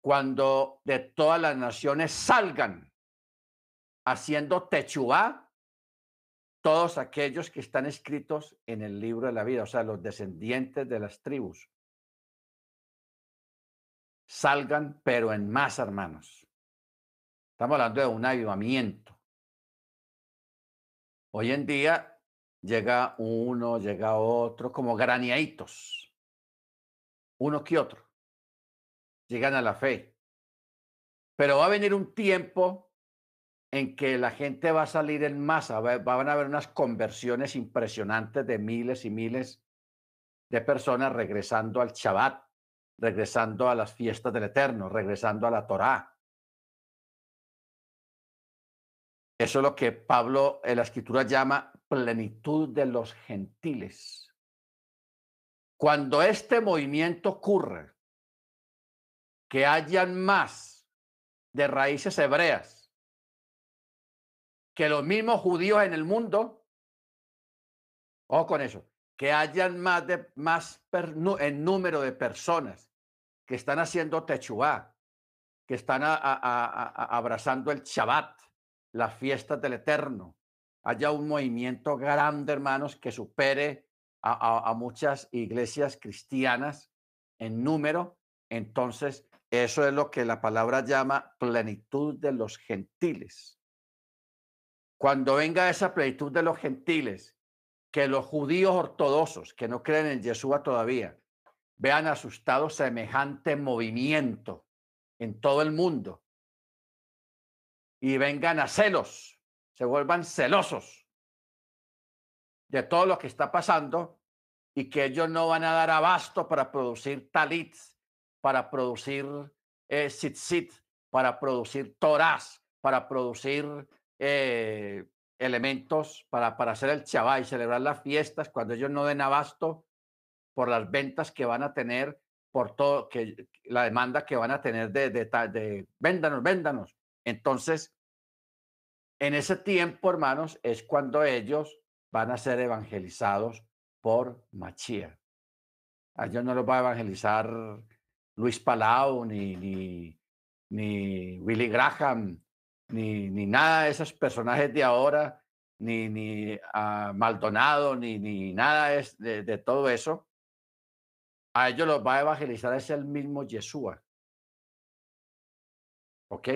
cuando de todas las naciones salgan haciendo techubá todos aquellos que están escritos en el libro de la vida, o sea, los descendientes de las tribus, salgan, pero en más, hermanos. Estamos hablando de un avivamiento. Hoy en día llega uno, llega otro, como graniaitos, uno que otro. Llegan a la fe. Pero va a venir un tiempo en que la gente va a salir en masa, van a haber unas conversiones impresionantes de miles y miles de personas regresando al Shabbat, regresando a las fiestas del Eterno, regresando a la Torá. Eso es lo que Pablo en la escritura llama plenitud de los gentiles. Cuando este movimiento ocurre, que hayan más de raíces hebreas que los mismos judíos en el mundo, ojo con eso, que hayan más de más en número de personas que están haciendo techubá, que están abrazando el Shabbat, las fiestas del Eterno. Haya un movimiento grande, hermanos, que supere a muchas iglesias cristianas en número. Entonces, eso es lo que la palabra llama plenitud de los gentiles. Cuando venga esa plenitud de los gentiles, que los judíos ortodoxos que no creen en Yeshua todavía vean asustado semejante movimiento en todo el mundo y vengan a celos, se vuelvan celosos de todo lo que está pasando y que ellos no van a dar abasto para producir talits, para producir eh, para producir torás, para producir eh, elementos para, para hacer el chabá y celebrar las fiestas cuando ellos no den abasto por las ventas que van a tener, por todo, que la demanda que van a tener de, de, de véndanos, véndanos. Entonces, en ese tiempo, hermanos, es cuando ellos van a ser evangelizados por Machía. A ellos no los va a evangelizar Luis Palau, ni, ni, ni Willy Graham, ni, ni nada de esos personajes de ahora, ni, ni a Maldonado, ni, ni nada de, de, todo eso, a ellos los va a evangelizar es el mismo Yeshua. ¿Ok?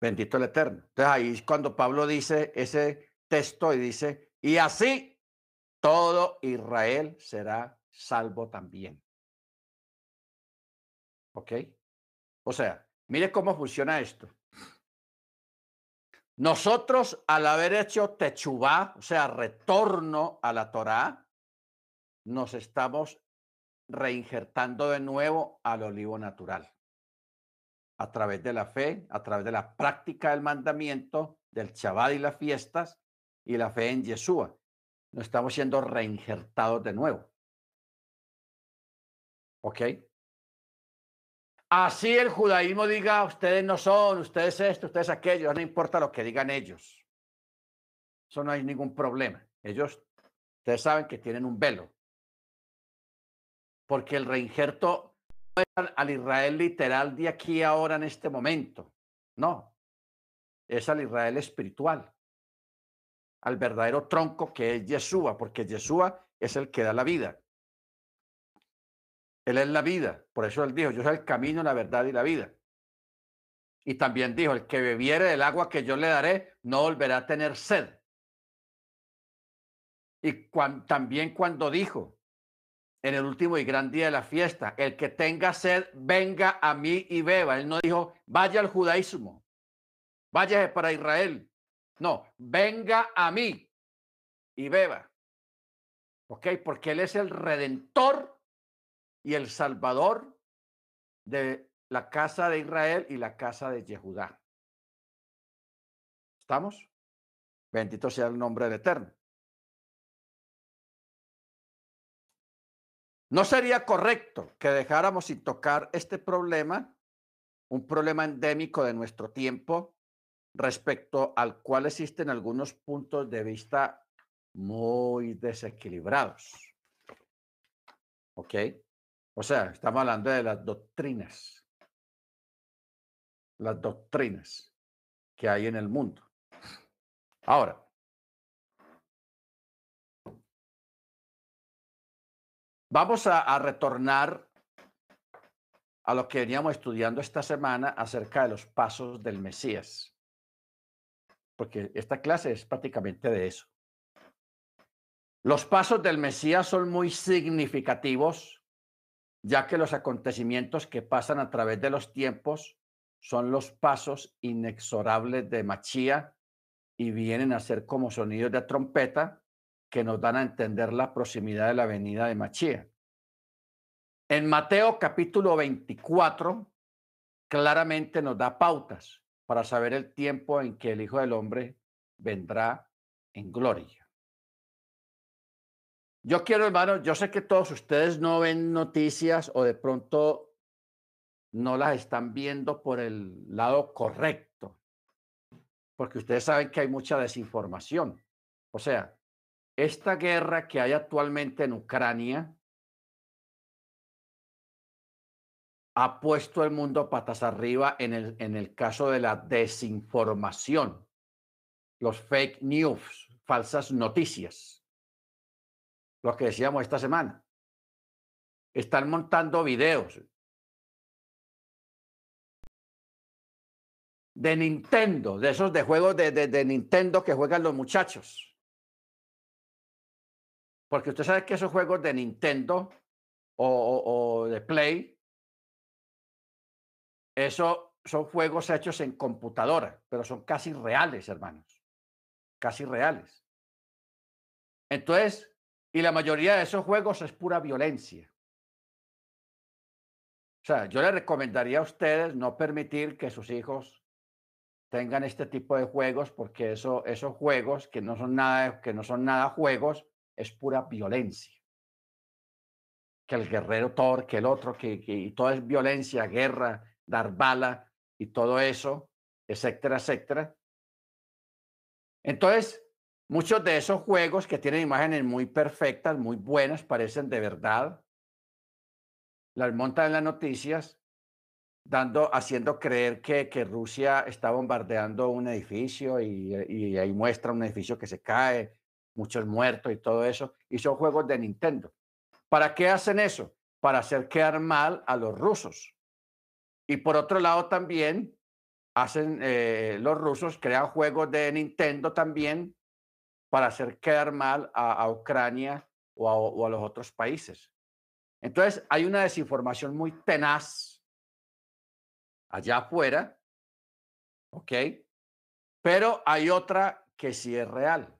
Bendito el Eterno. Entonces ahí es cuando Pablo dice ese texto y dice, y así todo Israel será salvo también. ¿Ok? O sea, mire cómo funciona esto. Nosotros, al haber hecho techubá, o sea, retorno a la Torá, nos estamos reinjertando de nuevo al olivo natural. A través de la fe, a través de la práctica del mandamiento, del Shabbat y las fiestas, y la fe en Yeshua. Nos estamos siendo reinjertados de nuevo. ¿Ok? Así el judaísmo diga, ustedes no son, ustedes esto, ustedes aquello, no importa lo que digan ellos. Eso no hay ningún problema. Ellos, ustedes saben que tienen un velo. Porque el reinjerto es al Israel literal de aquí ahora en este momento. No. Es al Israel espiritual. Al verdadero tronco que es Yeshua, porque Yeshua es el que da la vida. Él es la vida. Por eso él dijo, yo soy el camino, la verdad y la vida. Y también dijo, el que bebiere del agua que yo le daré, no volverá a tener sed. Y también cuando dijo, en el último y gran día de la fiesta, el que tenga sed, venga a mí y beba. Él no dijo, vaya al judaísmo, vaya para Israel. No, venga a mí y beba. ¿Ok? Porque Él es el redentor y el Salvador de la casa de Israel y la casa de Yehudá. ¿Estamos? Bendito sea el nombre del Eterno. No sería correcto que dejáramos sin tocar este problema, un problema endémico de nuestro tiempo, respecto al cual existen algunos puntos de vista muy desequilibrados. ¿Ok? O sea, estamos hablando de las doctrinas, las doctrinas que hay en el mundo. Ahora, vamos a, retornar a lo que veníamos estudiando esta semana acerca de los pasos del Mesías, porque esta clase es prácticamente de eso. Los pasos del Mesías son muy significativos ya que los acontecimientos que pasan a través de los tiempos son los pasos inexorables de Machía y vienen a ser como sonidos de trompeta que nos dan a entender la proximidad de la venida de Machía. En Mateo capítulo 24 claramente nos da pautas para saber el tiempo en que el Hijo del Hombre vendrá en gloria. Yo quiero, hermano, yo sé que todos ustedes no ven noticias o de pronto no las están viendo por el lado correcto, porque ustedes saben que hay mucha desinformación. O sea, esta guerra que hay actualmente en Ucrania ha puesto el mundo patas arriba en el, en el caso de la desinformación, los fake news, falsas noticias, lo que decíamos esta semana. Están montando videos de Nintendo, de esos de juegos de, de, Nintendo que juegan los muchachos. Porque usted sabe que esos juegos de Nintendo o, o de Play eso son juegos hechos en computadora, pero son casi reales, hermanos. Casi reales. Entonces, y la mayoría de esos juegos es pura violencia. O sea, yo le recomendaría a ustedes no permitir que sus hijos tengan este tipo de juegos porque eso, esos juegos que no son nada, que no son nada juegos, es pura violencia. Que el guerrero Thor, que el otro, que, que y todo es violencia, guerra, dar bala y todo eso, etcétera, etcétera. Entonces, muchos de esos juegos que tienen imágenes muy perfectas, muy buenas, parecen de verdad, las montan en las noticias, dando, haciendo creer que, Rusia está bombardeando un edificio y, y ahí muestra un edificio que se cae, muchos muertos y todo eso, y son juegos de Nintendo. ¿Para qué hacen eso? Para hacer quedar mal a los rusos. Y por otro lado también hacen eh, los rusos, crean juegos de Nintendo también para hacer quedar mal a, Ucrania o a, los otros países. Entonces hay una desinformación muy tenaz allá afuera, ¿ok? Pero hay otra que sí es real.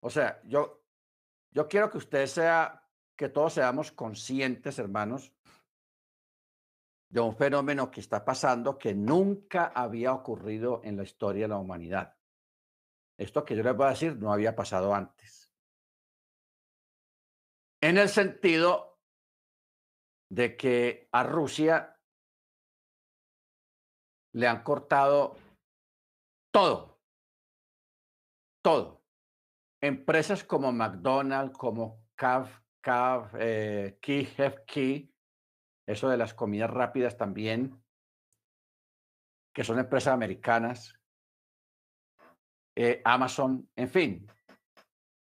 O sea, yo, yo quiero que usted sea, que todos seamos conscientes, hermanos, de un fenómeno que está pasando que nunca había ocurrido en la historia de la humanidad. Esto que yo les voy a decir no había pasado antes. En el sentido de que a Rusia le han cortado todo, todo. Empresas como McDonald's, como Cav, Cav, eh, eso de las comidas rápidas también, que son empresas americanas, eh, Amazon, en fin,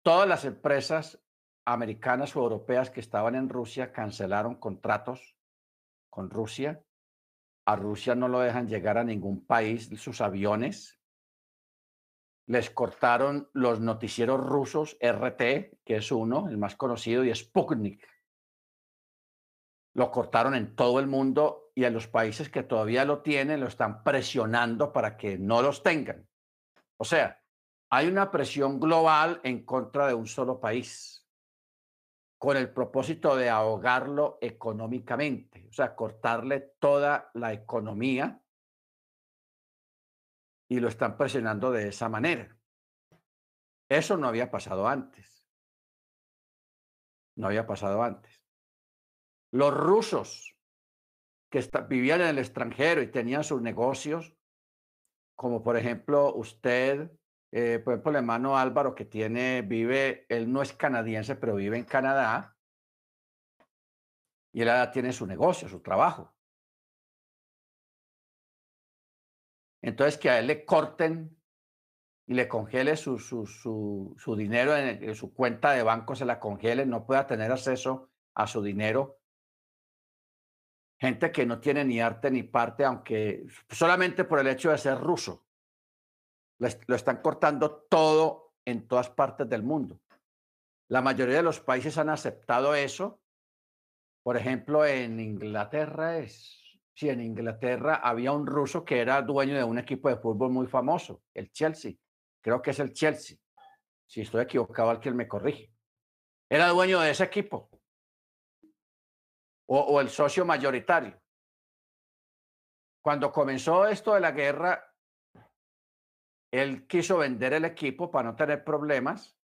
todas las empresas americanas o europeas que estaban en Rusia cancelaron contratos con Rusia. A Rusia no lo dejan llegar a ningún país sus aviones. Les cortaron los noticieros rusos RT, que es uno, el más conocido, y Sputnik, lo cortaron en todo el mundo y a los países que todavía lo tienen lo están presionando para que no los tengan. O sea, hay una presión global en contra de un solo país con el propósito de ahogarlo económicamente, o sea, cortarle toda la economía y lo están presionando de esa manera. Eso no había pasado antes. No había pasado antes. Los rusos que vivían en el extranjero y tenían sus negocios, como por ejemplo usted, eh, por ejemplo el hermano Álvaro que tiene, vive, él no es canadiense, pero vive en Canadá, y él tiene su negocio, su trabajo. Entonces que a él le corten y le congele su, su, su, su dinero en, su cuenta de banco, se la congele, no pueda tener acceso a su dinero gente que no tiene ni arte ni parte, aunque solamente por el hecho de ser ruso. Lo están cortando todo en todas partes del mundo. La mayoría de los países han aceptado eso. Por ejemplo, en Inglaterra es, sí, en Inglaterra había un ruso que era dueño de un equipo de fútbol muy famoso, el Chelsea. Creo que es el Chelsea. Si estoy equivocado, alguien me corrige. Era dueño de ese equipo o, el socio mayoritario. Cuando comenzó esto de la guerra, él quiso vender el equipo para no tener problemas,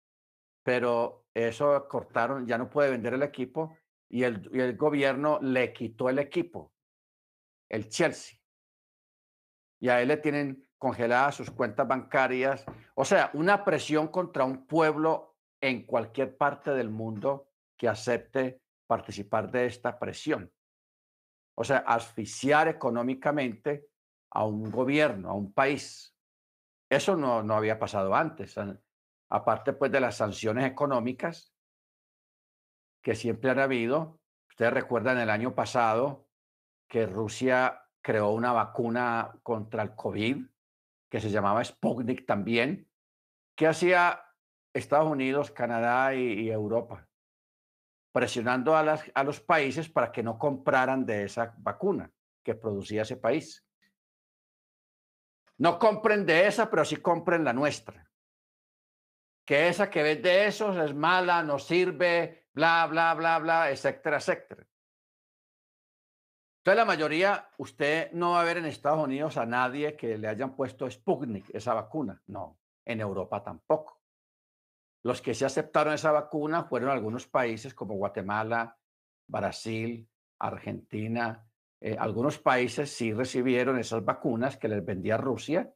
pero eso cortaron, ya no puede vender el equipo y el, gobierno le quitó el equipo, el Chelsea. Y a él le tienen congeladas sus cuentas bancarias. O sea, una presión contra un pueblo en cualquier parte del mundo que acepte participar de esta presión. O sea, asfixiar económicamente a un gobierno, a un país. Eso no, no había pasado antes. Aparte pues de las sanciones económicas que siempre han habido. Ustedes recuerdan el año pasado que Rusia creó una vacuna contra el COVID que se llamaba Sputnik también, que hacía Estados Unidos, Canadá y, Europa, presionando a, las, a los países para que no compraran de esa vacuna que producía ese país. No compren de esa, pero sí compren la nuestra. Que esa que vende esos es mala, no sirve, bla, bla, bla, bla, etcétera, etcétera. Entonces, la mayoría, usted no va a ver en Estados Unidos a nadie que le hayan puesto Sputnik, esa vacuna. No, en Europa tampoco. Los que se aceptaron esa vacuna fueron algunos países como Guatemala, Brasil, Argentina. Eh, algunos países sí recibieron esas vacunas que les vendía Rusia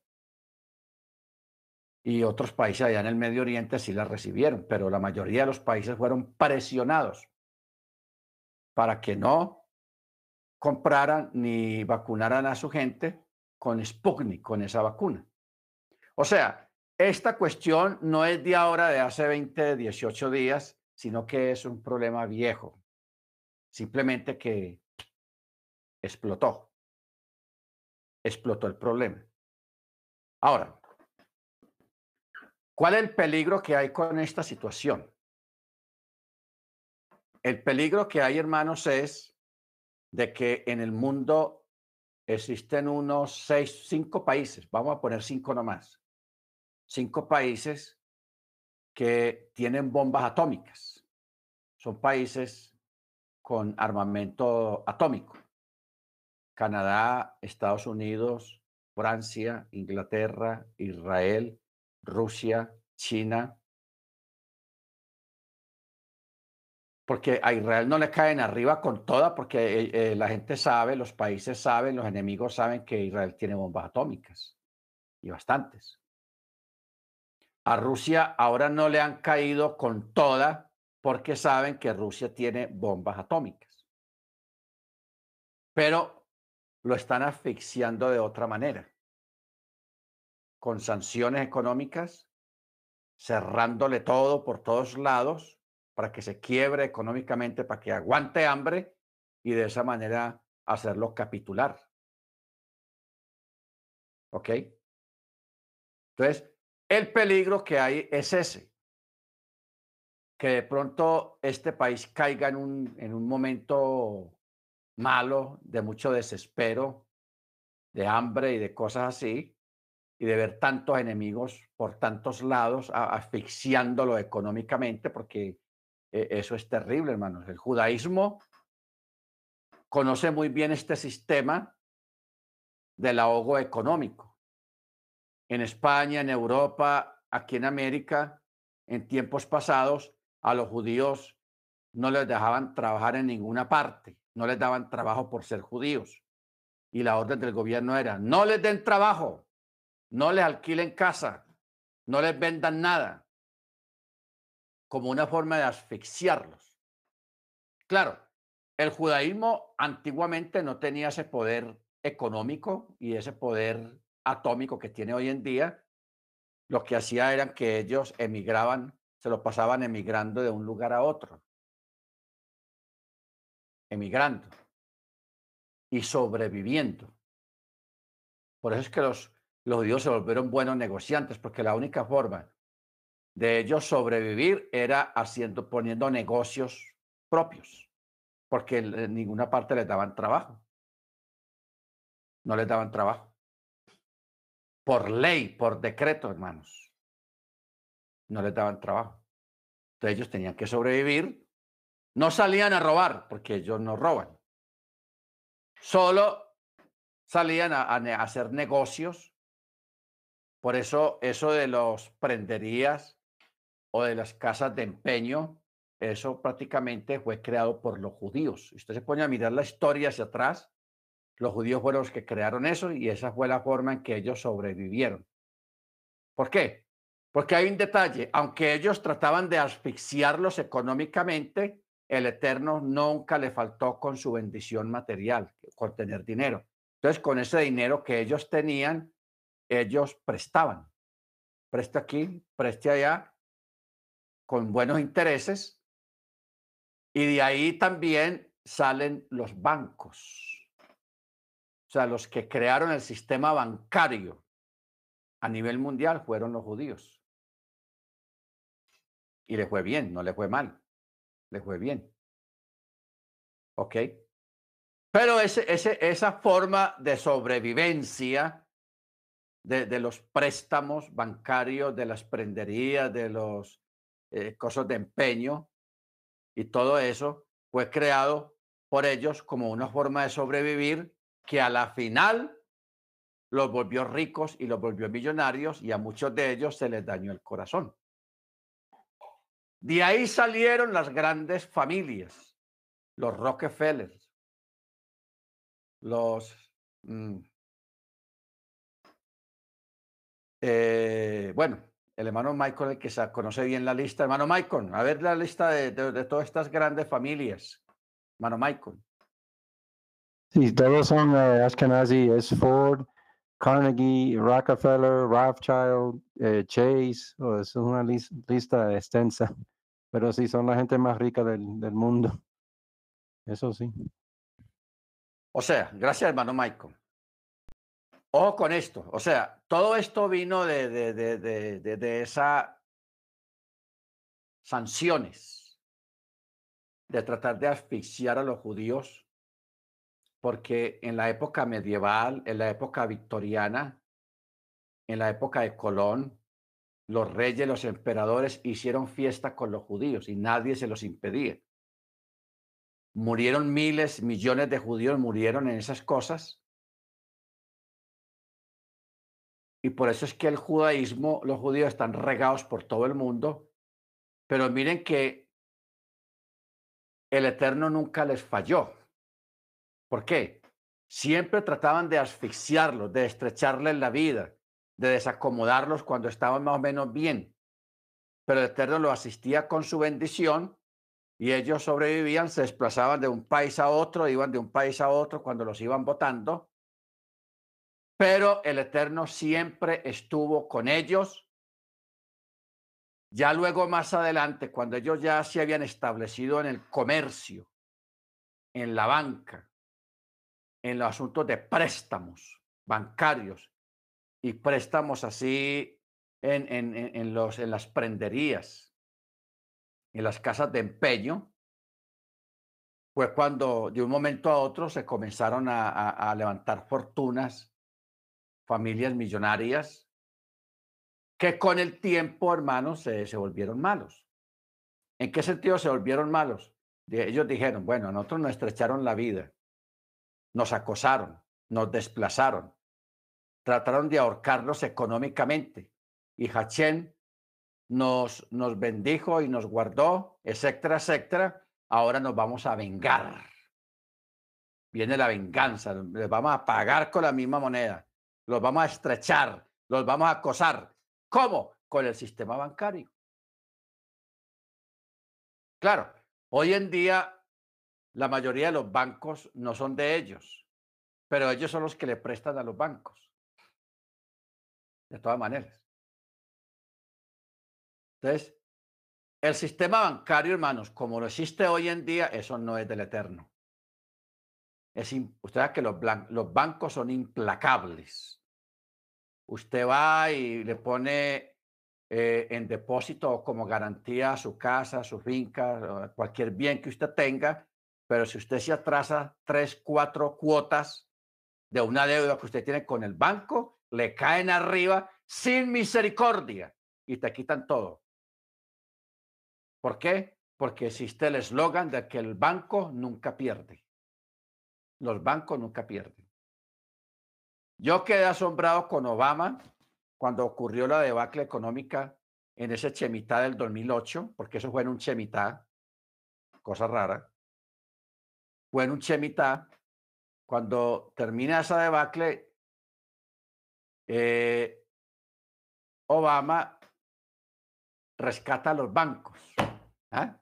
y otros países allá en el Medio Oriente sí las recibieron, pero la mayoría de los países fueron presionados para que no compraran ni vacunaran a su gente con Sputnik, con esa vacuna. O sea, esta cuestión no es de ahora, de hace 20, 18 días, sino que es un problema viejo. Simplemente que explotó. Explotó el problema. Ahora, ¿cuál es el peligro que hay con esta situación? El peligro que hay, hermanos, es de que en el mundo existen unos seis, cinco países, vamos a poner cinco nomás, cinco países que tienen bombas atómicas. Son países con armamento atómico. Canadá, Estados Unidos, Francia, Inglaterra, Israel, Rusia, China, porque a Israel no le caen arriba con toda, porque eh, eh, la gente sabe, los países saben, los enemigos saben que Israel tiene bombas atómicas, y bastantes. A Rusia ahora no le han caído con toda, porque saben que Rusia tiene bombas atómicas. Pero lo están asfixiando de otra manera, con sanciones económicas, cerrándole todo por todos lados para que se quiebre económicamente, para que aguante hambre y de esa manera hacerlo capitular. ¿Ok? Entonces, el peligro que hay es ese, que de pronto este país caiga en un, en un momento malo, de mucho desespero, de hambre y de cosas así, y de ver tantos enemigos por tantos lados asfixiándolo económicamente, porque e, eso es terrible, hermanos. El judaísmo conoce muy bien este sistema del ahogo económico. En España, en Europa, aquí en América, en tiempos pasados, a los judíos no les dejaban trabajar en ninguna parte, no les daban trabajo por ser judíos. Y la orden del gobierno era, no les den trabajo, no les alquilen casa, no les vendan nada como una forma de asfixiarlos. Claro, el judaísmo antiguamente no tenía ese poder económico y ese poder atómico que tiene hoy en día. Lo que hacía era que ellos emigraban, se lo pasaban emigrando de un lugar a otro. Emigrando y sobreviviendo. Por eso es que los, judíos se volvieron buenos negociantes, porque la única forma de ellos sobrevivir era haciendo, poniendo negocios propios, porque en ninguna parte les daban trabajo. No les daban trabajo. Por ley, por decreto, hermanos. No les daban trabajo. Entonces ellos tenían que sobrevivir. No salían a robar, porque ellos no roban. Solo salían a, hacer negocios. Por eso, eso de los prenderías o de las casas de empeño, eso prácticamente fue creado por los judíos. usted se pone a mirar la historia hacia atrás, los judíos fueron los que crearon eso y esa fue la forma en que ellos sobrevivieron. ¿Por qué? Porque hay un detalle, aunque ellos trataban de asfixiarlos económicamente, el Eterno nunca le faltó con su bendición material, con tener dinero. Entonces, con ese dinero que ellos tenían, ellos prestaban. Preste aquí, preste allá, con buenos intereses. Y de ahí también salen los bancos. O sea, los que crearon el sistema bancario a nivel mundial fueron los judíos. Y le fue bien, no le fue mal, le fue bien. ¿Ok? Pero ese, ese, esa forma de sobrevivencia de, los préstamos bancarios, de las prenderías, de los eh, cosas de empeño y todo eso fue creado por ellos como una forma de sobrevivir que a la final los volvió ricos y los volvió millonarios y a muchos de ellos se les dañó el corazón. De ahí salieron las grandes familias, los Rockefellers, los... Mm, eh, bueno, el hermano Michael, el que se conoce bien la lista. Hermano Michael, a ver la lista de, de, todas estas grandes familias. Hermano Michael. Sí, todos son uh, Ashkenazi. Es Ford, Carnegie, Rockefeller, Rothschild, eh, Chase. Oh, es una lista extensa. Pero sí, son la gente más rica del, del mundo. Eso sí. O sea, gracias, hermano Michael. Ojo con esto. O sea, todo esto vino de, de, de, de, de esas sanciones, de tratar de asfixiar a los judíos, porque en la época medieval, en la época victoriana, en la época de Colón, los reyes, los emperadores hicieron fiesta con los judíos y nadie se los impedía. Murieron miles, millones de judíos murieron en esas cosas. Y por eso es que el judaísmo, los judíos están regados por todo el mundo. Pero miren que el Eterno nunca les falló. ¿Por qué? Siempre trataban de asfixiarlos, de estrecharles la vida, de desacomodarlos cuando estaban más o menos bien. Pero el Eterno lo asistía con su bendición y ellos sobrevivían, se desplazaban de un país a otro, iban de un país a otro cuando los iban votando. Pero el Eterno siempre estuvo con ellos. Ya luego, más adelante, cuando ellos ya se habían establecido en el comercio, en la banca, en los asuntos de préstamos bancarios, y préstamos así en, en, en, los, en las prenderías, en las casas de empeño, fue cuando de un momento a otro se comenzaron a levantar fortunas, familias millonarias, que con el tiempo, hermanos, se, se volvieron malos. ¿En qué sentido se volvieron malos? Ellos dijeron, bueno, a nosotros nos estrecharon la vida, nos acosaron, nos desplazaron, trataron de ahorcarlos económicamente. Y Hachén nos, nos bendijo y nos guardó, etcétera, etcétera. Ahora nos vamos a vengar. Viene la venganza, les vamos a pagar con la misma moneda, los vamos a estrechar, los vamos a acosar. ¿Cómo? Con el sistema bancario. Claro, hoy en día la mayoría de los bancos no son de ellos, pero ellos son los que le prestan a los bancos de todas maneras. Entonces, el sistema bancario, hermanos, como lo existe hoy en día, eso no es del eterno. Es usted sabe que los, bancos son implacables. Usted va y le pone eh, en depósito como garantía su casa, su finca, cualquier bien que usted tenga, pero si usted se atrasa tres, cuatro cuotas de una deuda que usted tiene con el banco, le caen arriba sin misericordia y te quitan todo. ¿Por qué? Porque existe el eslogan de que el banco nunca pierde. Los bancos nunca pierden. Yo quedé asombrado con Obama cuando ocurrió la debacle económica en ese chemitá del 2008, porque eso fue en un chemitá, cosa rara. Fue en un chemitá. Cuando termina esa debacle, eh, Obama rescata a los bancos. ¿ah?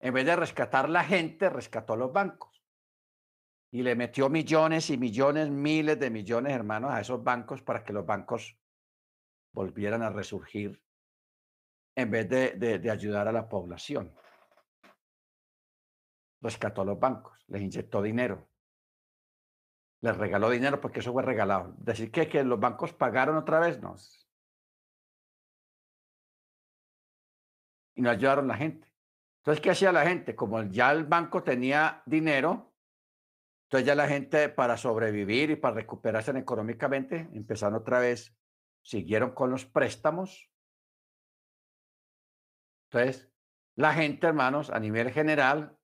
En vez de rescatar la gente, rescató los bancos. Y le metió millones y millones, miles de millones, hermanos, a esos bancos para que los bancos volvieran a resurgir en vez de, de, ayudar a la población. Rescató a los bancos, les inyectó dinero, les regaló dinero porque eso fue regalado. Decir que, que los bancos pagaron otra vez, no. Y no ayudaron la gente. Entonces, ¿qué hacía la gente? Como ya el banco tenía dinero, entonces ya la gente para sobrevivir y para recuperarse económicamente, empezaron otra vez, siguieron con los préstamos. Entonces, la gente, hermanos, a nivel general,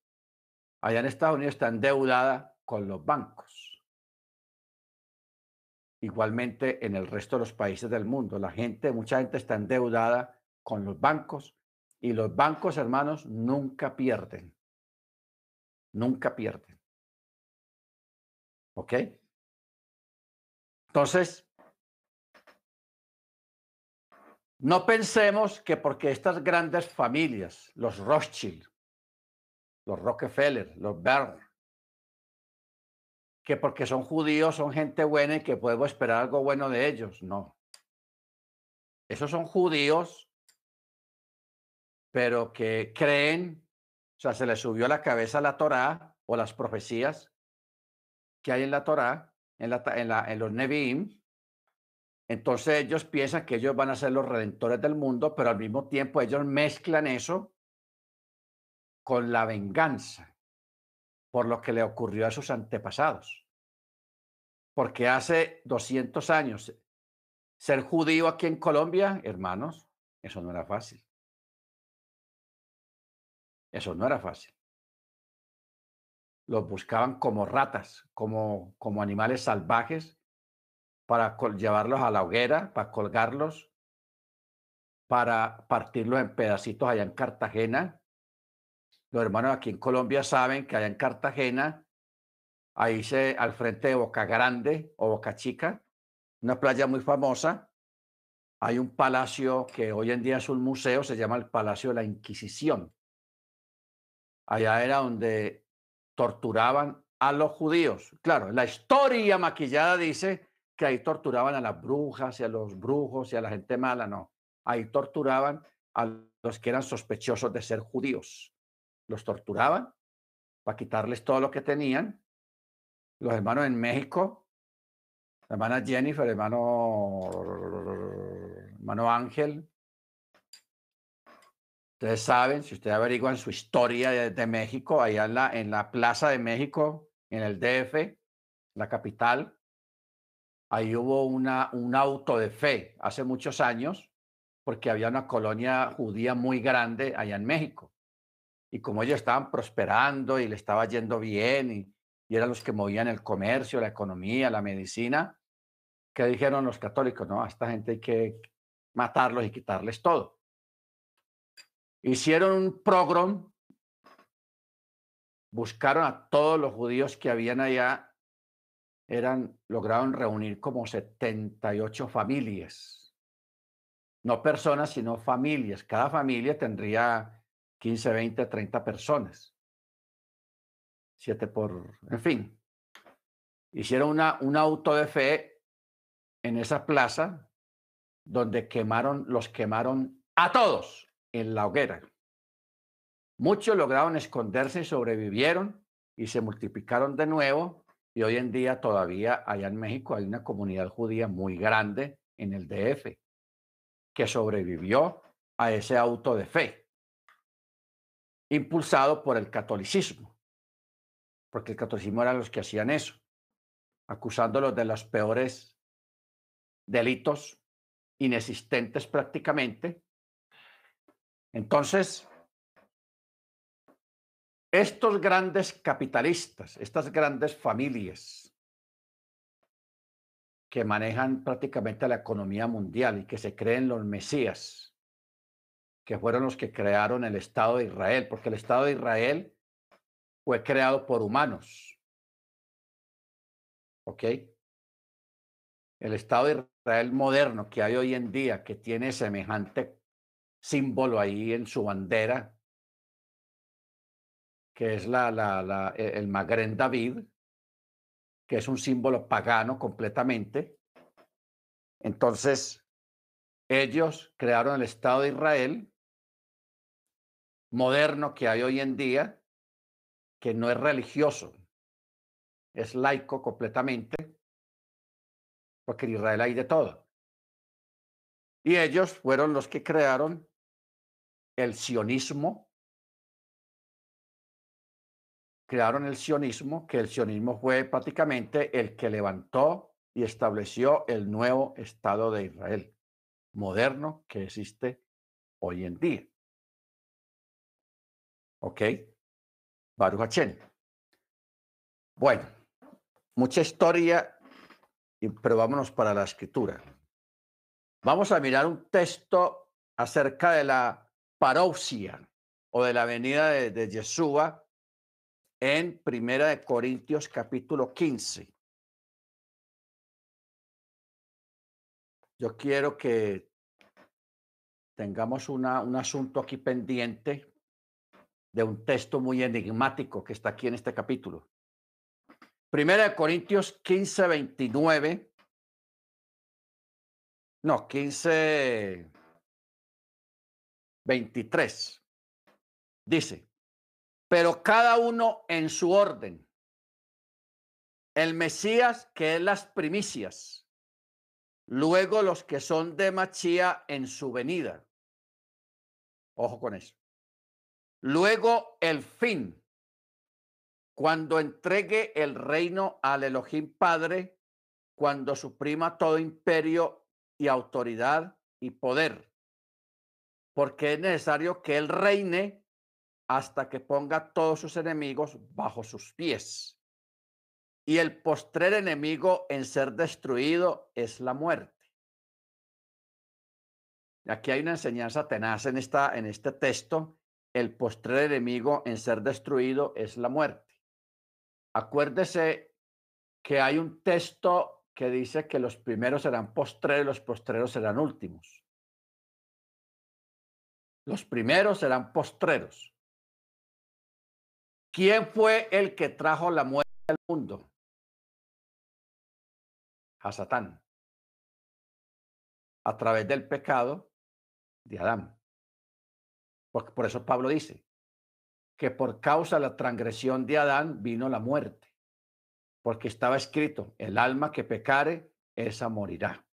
allá en Estados Unidos está endeudada con los bancos. Igualmente en el resto de los países del mundo, la gente, mucha gente está endeudada con los bancos y los bancos, hermanos, nunca pierden. Nunca pierden. ¿Ok? Entonces, no pensemos que porque estas grandes familias, los Rothschild, los Rockefeller, los Bern, que porque son judíos son gente buena y que podemos esperar algo bueno de ellos. No. Esos son judíos pero que creen, o sea, se les subió a la cabeza la Torá o las profecías que hay en la Torá, en, la, en, la, en los Nevi'im. Entonces ellos piensan que ellos van a ser los redentores del mundo, pero al mismo tiempo ellos mezclan eso con la venganza por lo que le ocurrió a sus antepasados. Porque hace 200 años ser judío aquí en Colombia, hermanos, eso no era fácil. Eso no era fácil. Los buscaban como ratas, como, como animales salvajes, para llevarlos a la hoguera, para colgarlos, para partirlos en pedacitos allá en Cartagena. Los hermanos aquí en Colombia saben que allá en Cartagena, ahí se, al frente de Boca Grande o Boca Chica, una playa muy famosa, hay un palacio que hoy en día es un museo, se llama el Palacio de la Inquisición. Allá era donde torturaban a los judíos. Claro, la historia maquillada dice que ahí torturaban a las brujas y a los brujos y a la gente mala, no. Ahí torturaban a los que eran sospechosos de ser judíos. Los torturaban para quitarles todo lo que tenían. Los hermanos en México, la hermana Jennifer, hermano, hermano Ángel, Ustedes saben, si ustedes averiguan su historia de, México, allá en la, en la Plaza de México, en el DF, la capital, ahí hubo una, un auto de fe hace muchos años, porque había una colonia judía muy grande allá en México. Y como ellos estaban prosperando y le estaba yendo bien, y, y eran los que movían el comercio, la economía, la medicina, ¿qué dijeron los católicos? No, a esta gente hay que matarlos y quitarles todo. Hicieron un pogrom, buscaron a todos los judíos que habían allá, eran, lograron reunir como 78 familias. No personas, sino familias. Cada familia tendría 15, 20, 30 personas. Siete por, en fin. Hicieron una, un auto de fe en esa plaza donde quemaron, los quemaron a todos en la hoguera. Muchos lograron esconderse y sobrevivieron y se multiplicaron de nuevo y hoy en día todavía allá en México hay una comunidad judía muy grande en el DF que sobrevivió a ese auto de fe, impulsado por el catolicismo, porque el catolicismo eran los que hacían eso, acusándolos de los peores delitos inexistentes prácticamente. Entonces, estos grandes capitalistas, estas grandes familias, que manejan prácticamente la economía mundial y que se creen los mesías, que fueron los que crearon el Estado de Israel, porque el Estado de Israel fue creado por humanos. ¿Ok? El Estado de Israel moderno que hay hoy en día, que tiene semejante símbolo ahí en su bandera, que es la, la, e, el Magren David, que es un símbolo pagano completamente. Entonces, ellos crearon el Estado de Israel moderno que hay hoy en día, que no es religioso, es laico completamente, porque en Israel hay de todo. Y ellos fueron los que crearon el sionismo, crearon el sionismo, que el sionismo fue prácticamente el que levantó y estableció el nuevo Estado de Israel, moderno que existe hoy en día. ¿Ok? Baruch Bueno, mucha historia, pero vámonos para la escritura. Vamos a mirar un texto acerca de la parousia o de la venida de, de Yeshua en Primera de Corintios capítulo 15. Yo quiero que tengamos una, un asunto aquí pendiente de un texto muy enigmático que está aquí en este capítulo. Primera de Corintios 15, 29. No, 15, 23. Dice, pero cada uno en su orden. El Mesías, que es las primicias. Luego los que son de Machía en su venida. Ojo con eso. Luego el fin, cuando entregue el reino al Elohim Padre, cuando suprima todo imperio y autoridad y poder, porque es necesario que Él reine hasta que ponga todos sus enemigos bajo sus pies. Y el postrer enemigo en ser destruido es la muerte. Aquí hay una enseñanza tenaz en, esta, en este texto el postrer enemigo en ser destruido es la muerte. Acuérdese que hay un texto que dice que los primeros serán postreros, los postreros serán últimos. Los primeros serán postreros. ¿Quién fue el que trajo la muerte al mundo? A Satán. A través del pecado de Adán. Por eso Pablo dice que por causa de la transgresión de Adán vino la muerte. Porque estaba escrito, el alma que pecare, esa morirá.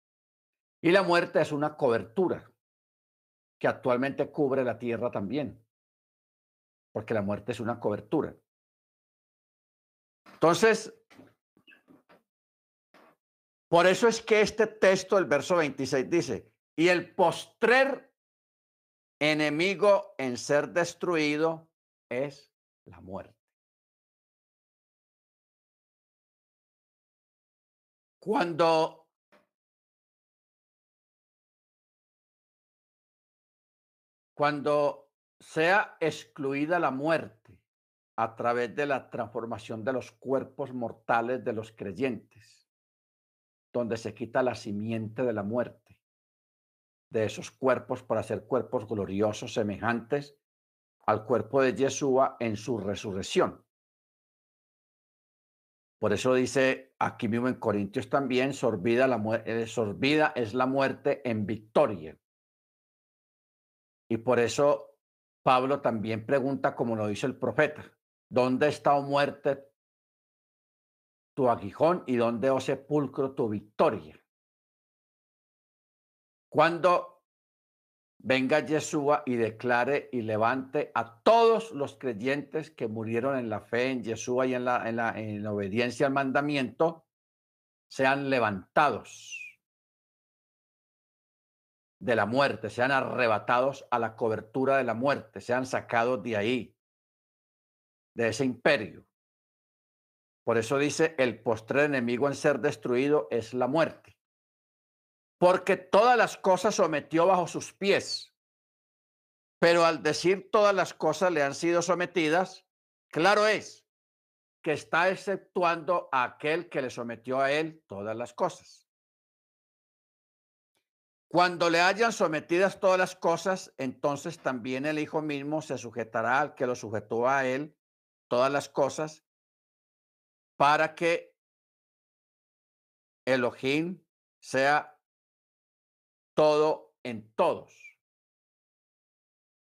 Y la muerte es una cobertura que actualmente cubre la tierra también. Porque la muerte es una cobertura. Entonces, por eso es que este texto, el verso 26 dice, y el postrer enemigo en ser destruido es la muerte. Cuando cuando sea excluida la muerte a través de la transformación de los cuerpos mortales de los creyentes, donde se quita la simiente de la muerte de esos cuerpos para ser cuerpos gloriosos semejantes al cuerpo de Yeshua en su resurrección. Por eso dice aquí mismo en Corintios también, sorbida, la eh, sorbida es la muerte en victoria. Y por eso Pablo también pregunta, como lo dice el profeta, ¿dónde está, o muerte, tu aguijón y dónde, o oh sepulcro, tu victoria? Cuando venga Yeshua y declare y levante a todos los creyentes que murieron en la fe en Yeshua y en la, en la, en obediencia al mandamiento, sean levantados de la muerte, sean arrebatados a la cobertura de la muerte, sean sacados de ahí, de ese imperio. Por eso dice, el postre enemigo en ser destruido es la muerte. Porque todas las cosas sometió bajo sus pies. Pero al decir todas las cosas le han sido sometidas, claro es que está exceptuando a aquel que le sometió a él todas las cosas. Cuando le hayan sometidas todas las cosas, entonces también el Hijo mismo se sujetará al que lo sujetó a él todas las cosas para que Elohim sea todo en todos.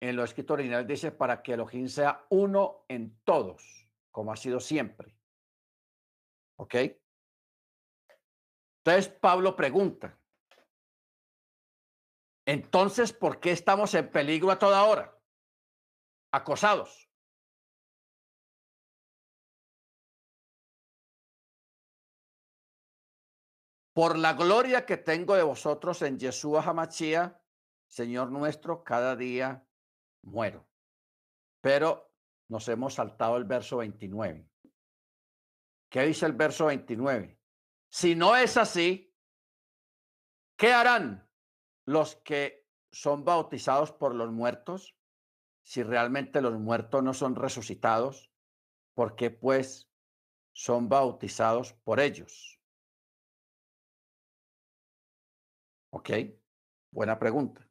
En lo escrito original dice para que Elohim sea uno en todos, como ha sido siempre. ¿Ok? Entonces Pablo pregunta, entonces, ¿por qué estamos en peligro a toda hora? Acosados. Por la gloria que tengo de vosotros en Yeshua Hamachía, Señor nuestro, cada día muero. Pero nos hemos saltado el verso 29. ¿Qué dice el verso 29? Si no es así, ¿qué harán los que son bautizados por los muertos? Si realmente los muertos no son resucitados, ¿por qué pues son bautizados por ellos? Ok, buena pregunta.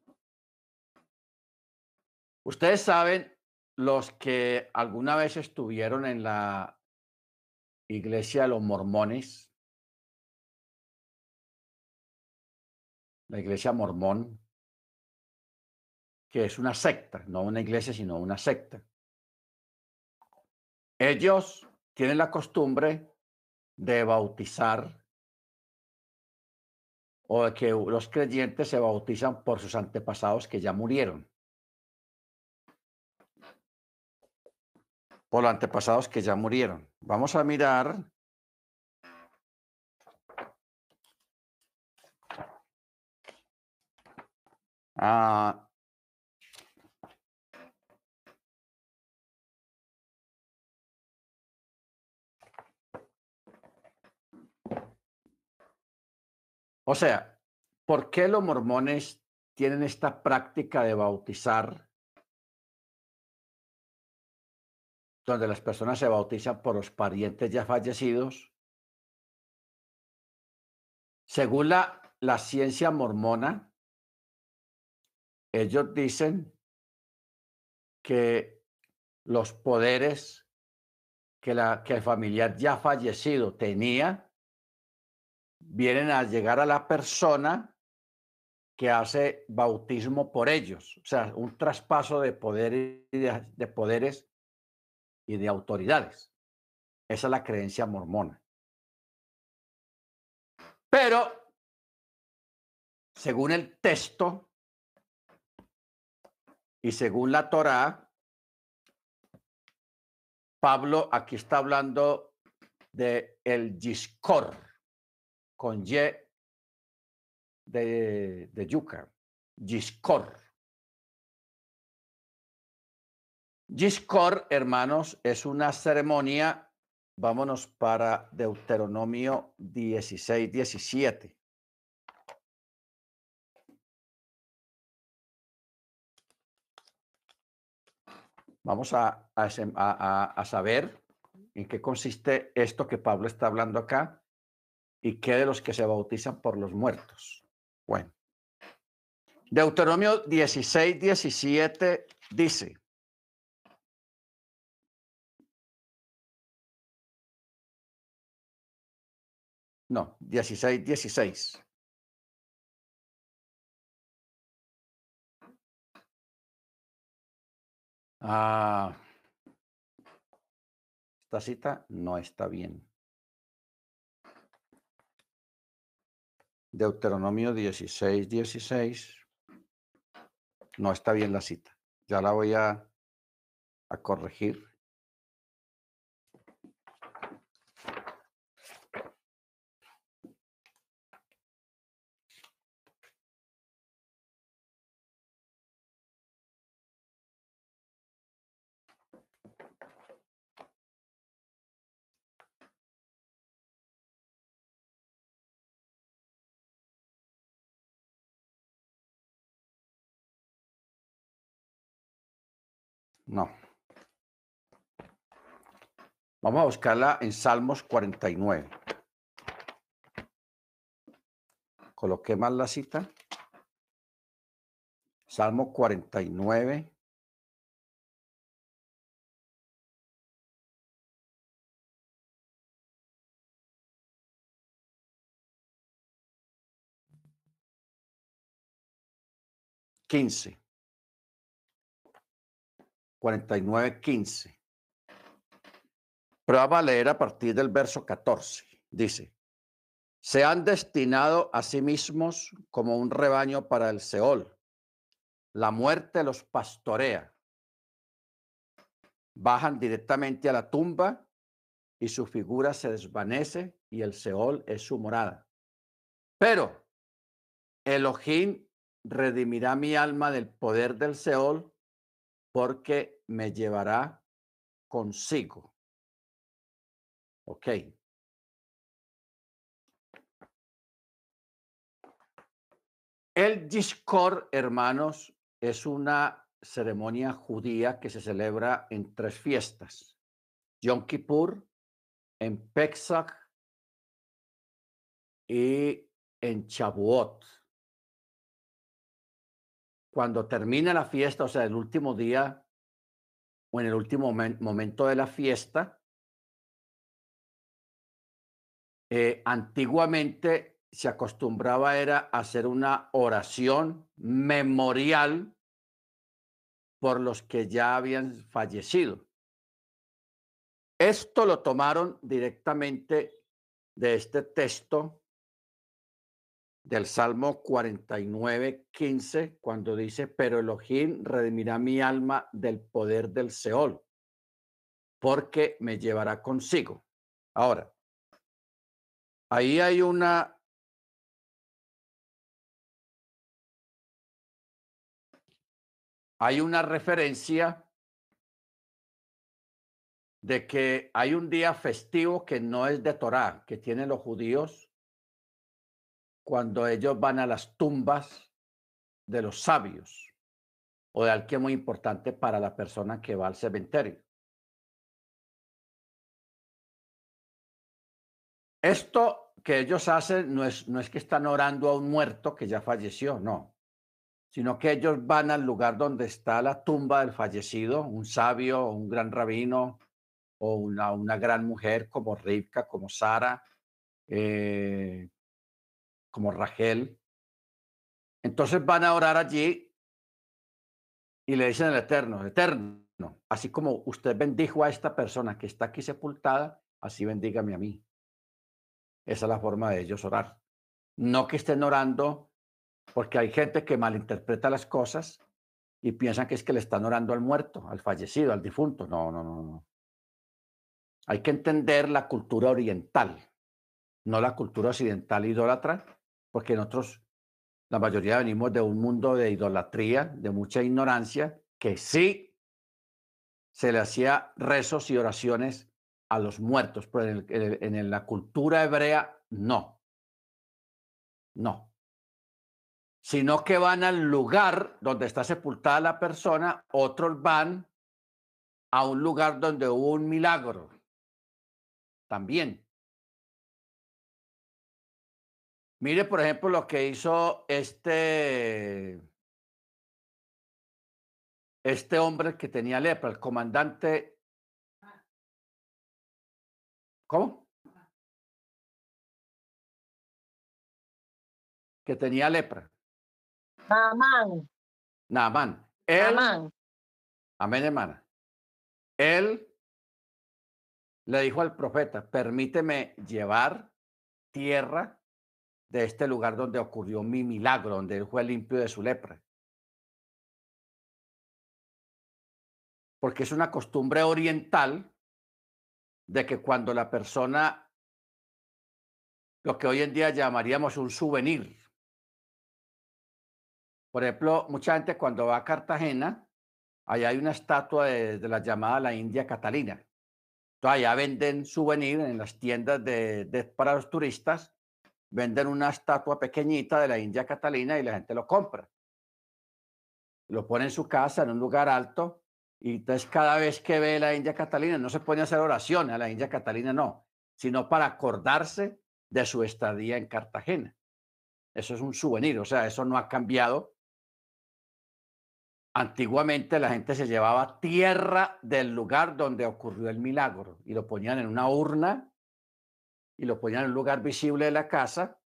Ustedes saben, los que alguna vez estuvieron en la iglesia de los mormones, la iglesia mormón, que es una secta, no una iglesia, sino una secta. Ellos tienen la costumbre de bautizar o de que los creyentes se bautizan por sus antepasados que ya murieron. por los antepasados que ya murieron. Vamos a mirar. Ah, o sea, ¿por qué los mormones tienen esta práctica de bautizar donde las personas se bautizan por los parientes ya fallecidos. Según la, la ciencia mormona, ellos dicen que los poderes que, la, que el familiar ya fallecido tenía vienen a llegar a la persona que hace bautismo por ellos, o sea, un traspaso de poderes, de poderes y de autoridades. Esa es la creencia mormona. Pero, según el texto y según la Torá, Pablo aquí está hablando de el Yiscor, con Y de, de yuca, Yiscor. Giscor, hermanos, es una ceremonia. Vámonos para Deuteronomio 16, 17. Vamos a, a, saber en qué consiste esto que Pablo está hablando acá y qué de los que se bautizan por los muertos. Bueno, Deuteronomio 16, 17 dice, No, 16, 16. Ah, esta cita no está bien. Deuteronomio 16, 16. No está bien la cita. Ya la voy a, a corregir. No. Vamos a buscarla en Salmos 49. Coloqué mal la cita. Salmo 49. Quince. Cuarenta y nueve, quince. Pero vamos a leer a partir del verso 14. Dice, se han destinado a sí mismos como un rebaño para el Seol. La muerte los pastorea. Bajan directamente a la tumba y su figura se desvanece y el Seol es su morada. Pero Elohim redimirá mi alma del poder del Seol porque me llevará consigo. Ok. El Discord, hermanos, es una ceremonia judía que se celebra en tres fiestas. Yom Kippur, en Pesach y en Shavuot. Cuando termina la fiesta, o sea, el último día o en el último momento de la fiesta, Eh, antiguamente se acostumbraba era hacer una oración memorial por los que ya habían fallecido. Esto lo tomaron directamente de este texto del Salmo 49, 15, cuando dice, pero Elohim redimirá mi alma del poder del Seol, porque me llevará consigo. Ahora, Ahí hay una hay una referencia de que hay un día festivo que no es de Torá, que tienen los judíos cuando ellos van a las tumbas de los sabios o de alguien muy importante para la persona que va al cementerio. Esto que ellos hacen no es, no es que están orando a un muerto que ya falleció, no, sino que ellos van al lugar donde está la tumba del fallecido, un sabio, un gran rabino o una, una gran mujer como Rivka, como Sara, eh, como Rachel. Entonces van a orar allí y le dicen al Eterno, Eterno, así como usted bendijo a esta persona que está aquí sepultada, así bendígame a mí. Esa es la forma de ellos orar. No que estén orando, porque hay gente que malinterpreta las cosas y piensan que es que le están orando al muerto, al fallecido, al difunto. No, no, no, no. Hay que entender la cultura oriental, no la cultura occidental idólatra, porque nosotros, la mayoría venimos de un mundo de idolatría, de mucha ignorancia, que sí se le hacía rezos y oraciones a los muertos, pero en, la cultura hebrea no. No. Sino que van al lugar donde está sepultada la persona, otros van a un lugar donde hubo un milagro. También. Mire, por ejemplo, lo que hizo este, este hombre que tenía lepra, el comandante ¿Cómo? Que tenía lepra. Naamán. Naamán. Él, Amén, hermana. Él le dijo al profeta, permíteme llevar tierra de este lugar donde ocurrió mi milagro, donde él fue limpio de su lepra. Porque es una costumbre oriental de que cuando la persona, lo que hoy en día llamaríamos un souvenir, por ejemplo, mucha gente cuando va a Cartagena, allá hay una estatua de, la llamada la India Catalina. Entonces allá venden souvenir en las tiendas de, para los turistas, venden una estatua pequeñita de la India Catalina y la gente lo compra. Lo pone en su casa, en un lugar alto, Y entonces cada vez que ve la India Catalina, no se pone a hacer oración a la India Catalina, no, sino para acordarse de su estadía en Cartagena. Eso es un souvenir, o sea, eso no ha cambiado. Antiguamente la gente se llevaba tierra del lugar donde ocurrió el milagro y lo ponían en una urna y lo ponían en un lugar visible de la casa.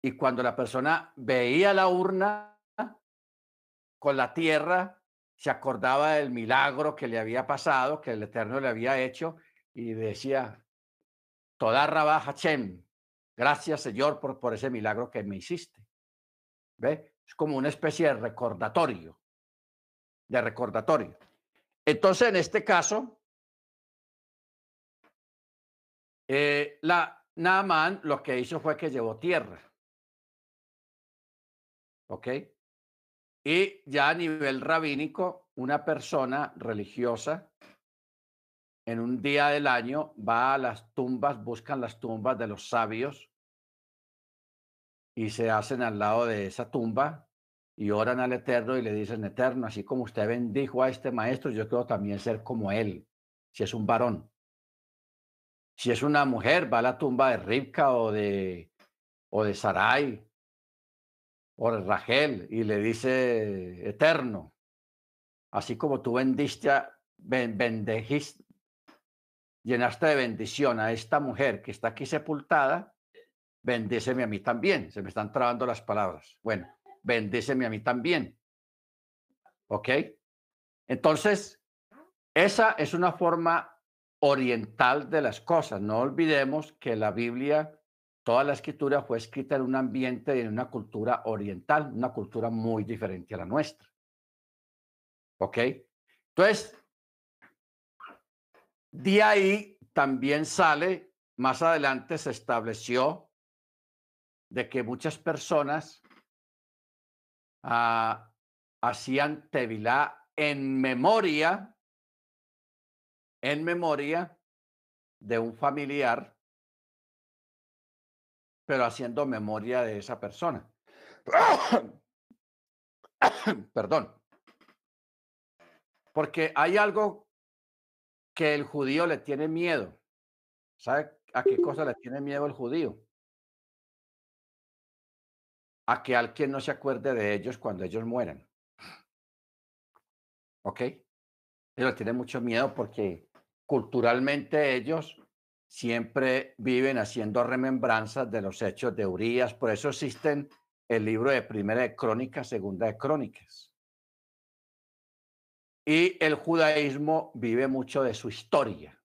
Y cuando la persona veía la urna con la tierra, se acordaba del milagro que le había pasado, que el Eterno le había hecho, y decía, Toda Rabá Hachem, gracias Señor por, por ese milagro que me hiciste. ¿Ve? Es como una especie de recordatorio, de recordatorio. Entonces, en este caso, eh, la Naaman lo que hizo fue que llevó tierra. ¿Ok? Y ya a nivel rabínico, una persona religiosa en un día del año va a las tumbas, buscan las tumbas de los sabios y se hacen al lado de esa tumba y oran al Eterno y le dicen, Eterno, así como usted bendijo a este maestro, yo quiero también ser como él, si es un varón. Si es una mujer, va a la tumba de Ribka o de, o de Sarai o de Rachel y le dice, Eterno, así como tú bendiste, bendijiste, llenaste de bendición a esta mujer que está aquí sepultada, bendíceme a mí también. Se me están trabando las palabras. Bueno, bendíceme a mí también. ¿Ok? Entonces, esa es una forma oriental de las cosas. No olvidemos que la Biblia, toda la escritura fue escrita en un ambiente y en una cultura oriental, una cultura muy diferente a la nuestra. ¿Ok? Entonces, de ahí también sale, más adelante se estableció de que muchas personas ah, hacían tevilá en memoria, en memoria de un familiar, pero haciendo memoria de esa persona. Perdón. Porque hay algo que el judío le tiene miedo. ¿Sabe a qué cosa le tiene miedo el judío? A que alguien no se acuerde de ellos cuando ellos mueran. ¿Ok? Ellos tienen mucho miedo porque culturalmente ellos siempre viven haciendo remembranzas de los hechos de Urias. Por eso existen el libro de Primera de Crónicas, Segunda de Crónicas. Y el judaísmo vive mucho de su historia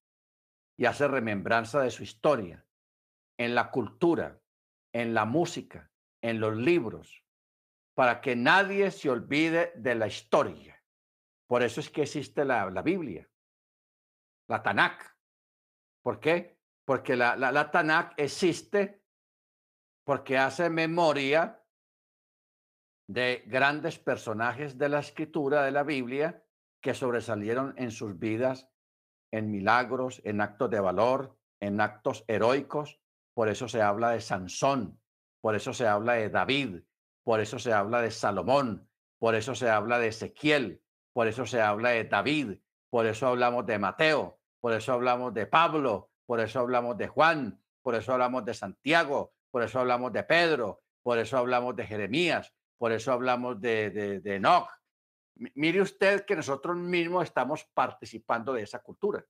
y hace remembranza de su historia en la cultura, en la música, en los libros, para que nadie se olvide de la historia. Por eso es que existe la, Biblia, la Tanakh. ¿Por qué? Porque la, la, la existe porque hace memoria de grandes personajes de la escritura de la Biblia que sobresalieron en sus vidas en milagros, en actos de valor, en actos heroicos. Por eso se habla de Sansón, por eso se habla de David, por eso se habla de Salomón, por eso se habla de Ezequiel, por eso se habla de David, por eso hablamos de Mateo, por eso hablamos de Pablo, por eso hablamos de Juan, por eso hablamos de Santiago, por eso hablamos de Pedro, por eso hablamos de Jeremías, por eso hablamos de, de, de Enoch, Mire usted que nosotros mismos estamos participando de esa cultura.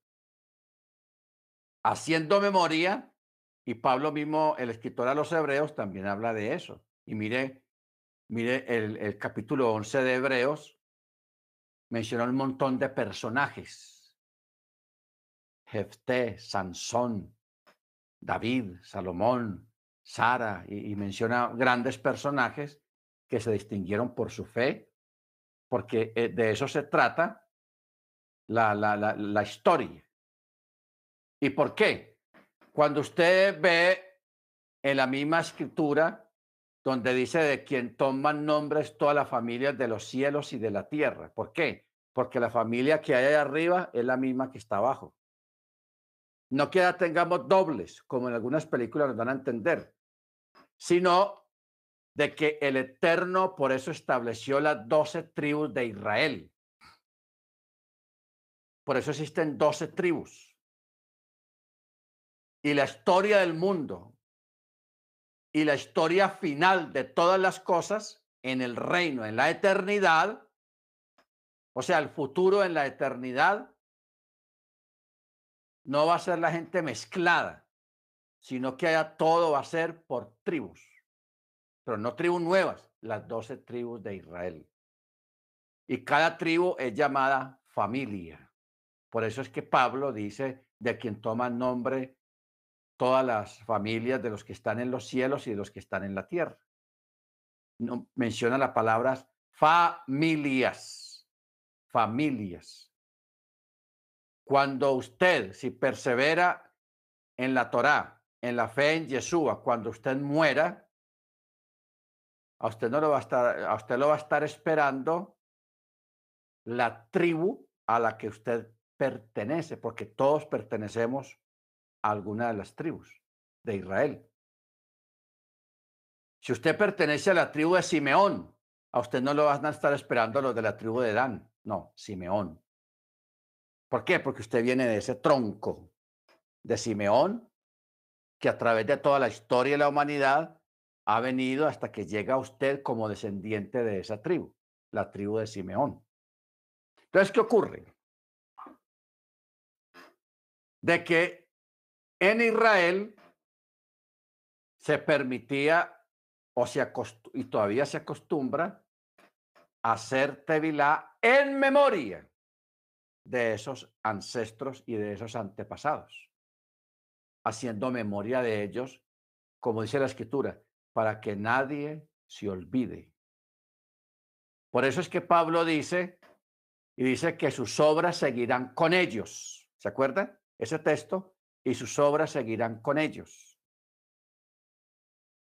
Haciendo memoria, y Pablo mismo, el escritor a los hebreos, también habla de eso. Y mire, mire el, capítulo 11 de Hebreos, menciona un montón de personajes. Jefté, Sansón, David, Salomón, Sara, y menciona grandes personajes que se distinguieron por su fe, porque eh, de eso se trata la, la, la, historia. ¿Y por qué? Cuando usted ve en la misma escritura donde dice de quien toman nombres todas las familias de los cielos y de la tierra. ¿Por qué? Porque la familia que hay allá arriba es la misma que está abajo. No queda tengamos dobles, como en algunas películas nos dan a entender, sino de que el Eterno por eso estableció las doce tribus de Israel. Por eso existen 12 tribus. Y la historia del mundo y la historia final de todas las cosas en el reino, en la eternidad, o sea, el futuro en la eternidad, no va a ser la gente mezclada, sino que haya, todo va a ser por tribus, pero no tribus nuevas, las doce tribus de Israel. Y cada tribu es llamada familia. Por eso es que Pablo dice de quien toma nombre todas las familias de los que están en los cielos y de los que están en la tierra. No, menciona las palabras familias, familias. Cuando usted, si persevera en la Torá, en la fe en Yeshua, cuando usted muera, a usted no lo va a estar, a usted lo va a estar esperando la tribu a la que usted pertenece, porque todos pertenecemos alguna de las tribus de Israel. Si usted pertenece a la tribu de Simeón, a usted no lo van a estar esperando los de la tribu de Dan, no, Simeón. ¿Por qué? Porque usted viene de ese tronco de Simeón que a través de toda la historia de la humanidad ha venido hasta que llega a usted como descendiente de esa tribu, la tribu de Simeón. Entonces, ¿qué ocurre? De que en Israel se permitía o se y todavía se acostumbra hacer tevilá en memoria de esos ancestros y de esos antepasados, haciendo memoria de ellos, como dice la escritura, para que nadie se olvide. Por eso es que Pablo dice, y dice que sus obras seguirán con ellos. ¿Se acuerdan? Ese texto, y sus obras seguirán con ellos.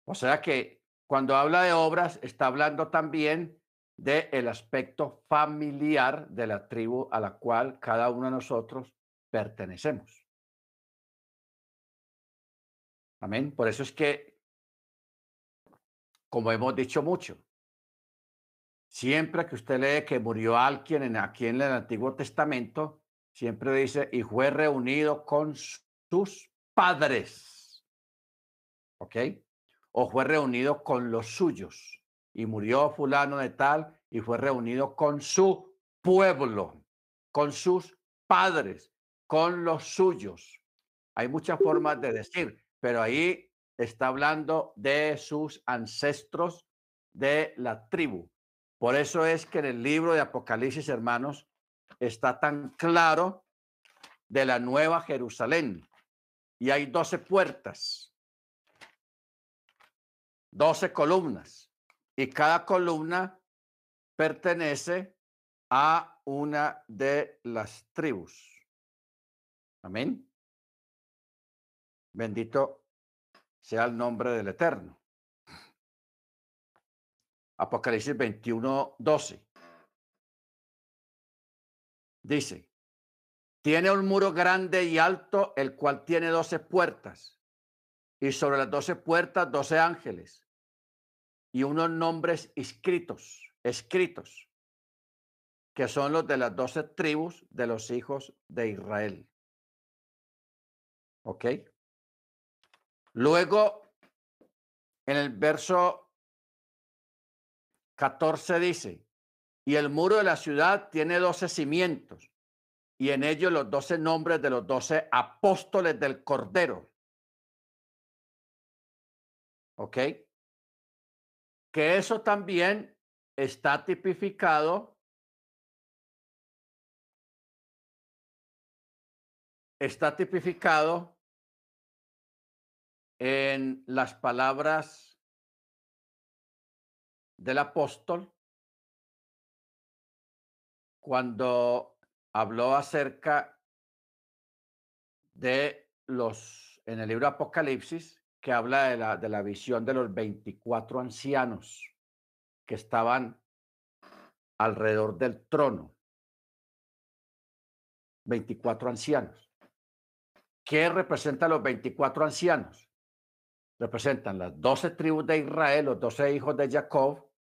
O sea que cuando habla de obras, está hablando también del el aspecto familiar de la tribu a la cual cada uno de nosotros pertenecemos. Amén. Por eso es que, como hemos dicho mucho, siempre que usted lee que murió alguien en, aquí en el Antiguo Testamento, siempre dice, y fue reunido con sus padres. ¿Ok? O fue reunido con los suyos y murió fulano de tal y fue reunido con su pueblo, con sus padres, con los suyos. Hay muchas formas de decir, pero ahí está hablando de sus ancestros de la tribu. Por eso es que en el libro de Apocalipsis, hermanos, está tan claro de la nueva Jerusalén. Y hay doce puertas, doce columnas y cada columna pertenece a una de las tribus. Amén. Bendito sea el nombre del Eterno. Apocalipsis 21, 12. Dice, tiene un muro grande y alto, el cual tiene doce puertas, y sobre las doce puertas doce ángeles y unos nombres escritos, escritos, que son los de las doce tribus de los hijos de Israel. ¿Ok? Luego, en el verso 14 dice, y el muro de la ciudad tiene doce cimientos, y en ellos los doce nombres de los doce apóstoles del Cordero. ¿Ok? que eso también está tipificado está tipificado en las palabras del apóstol cuando habló acerca de los en el libro Apocalipsis que habla de la, de la visión de los 24 ancianos que estaban alrededor del trono. 24 ancianos. ¿Qué representan los 24 ancianos? Representan las 12 tribus de Israel, los 12 hijos de Jacob,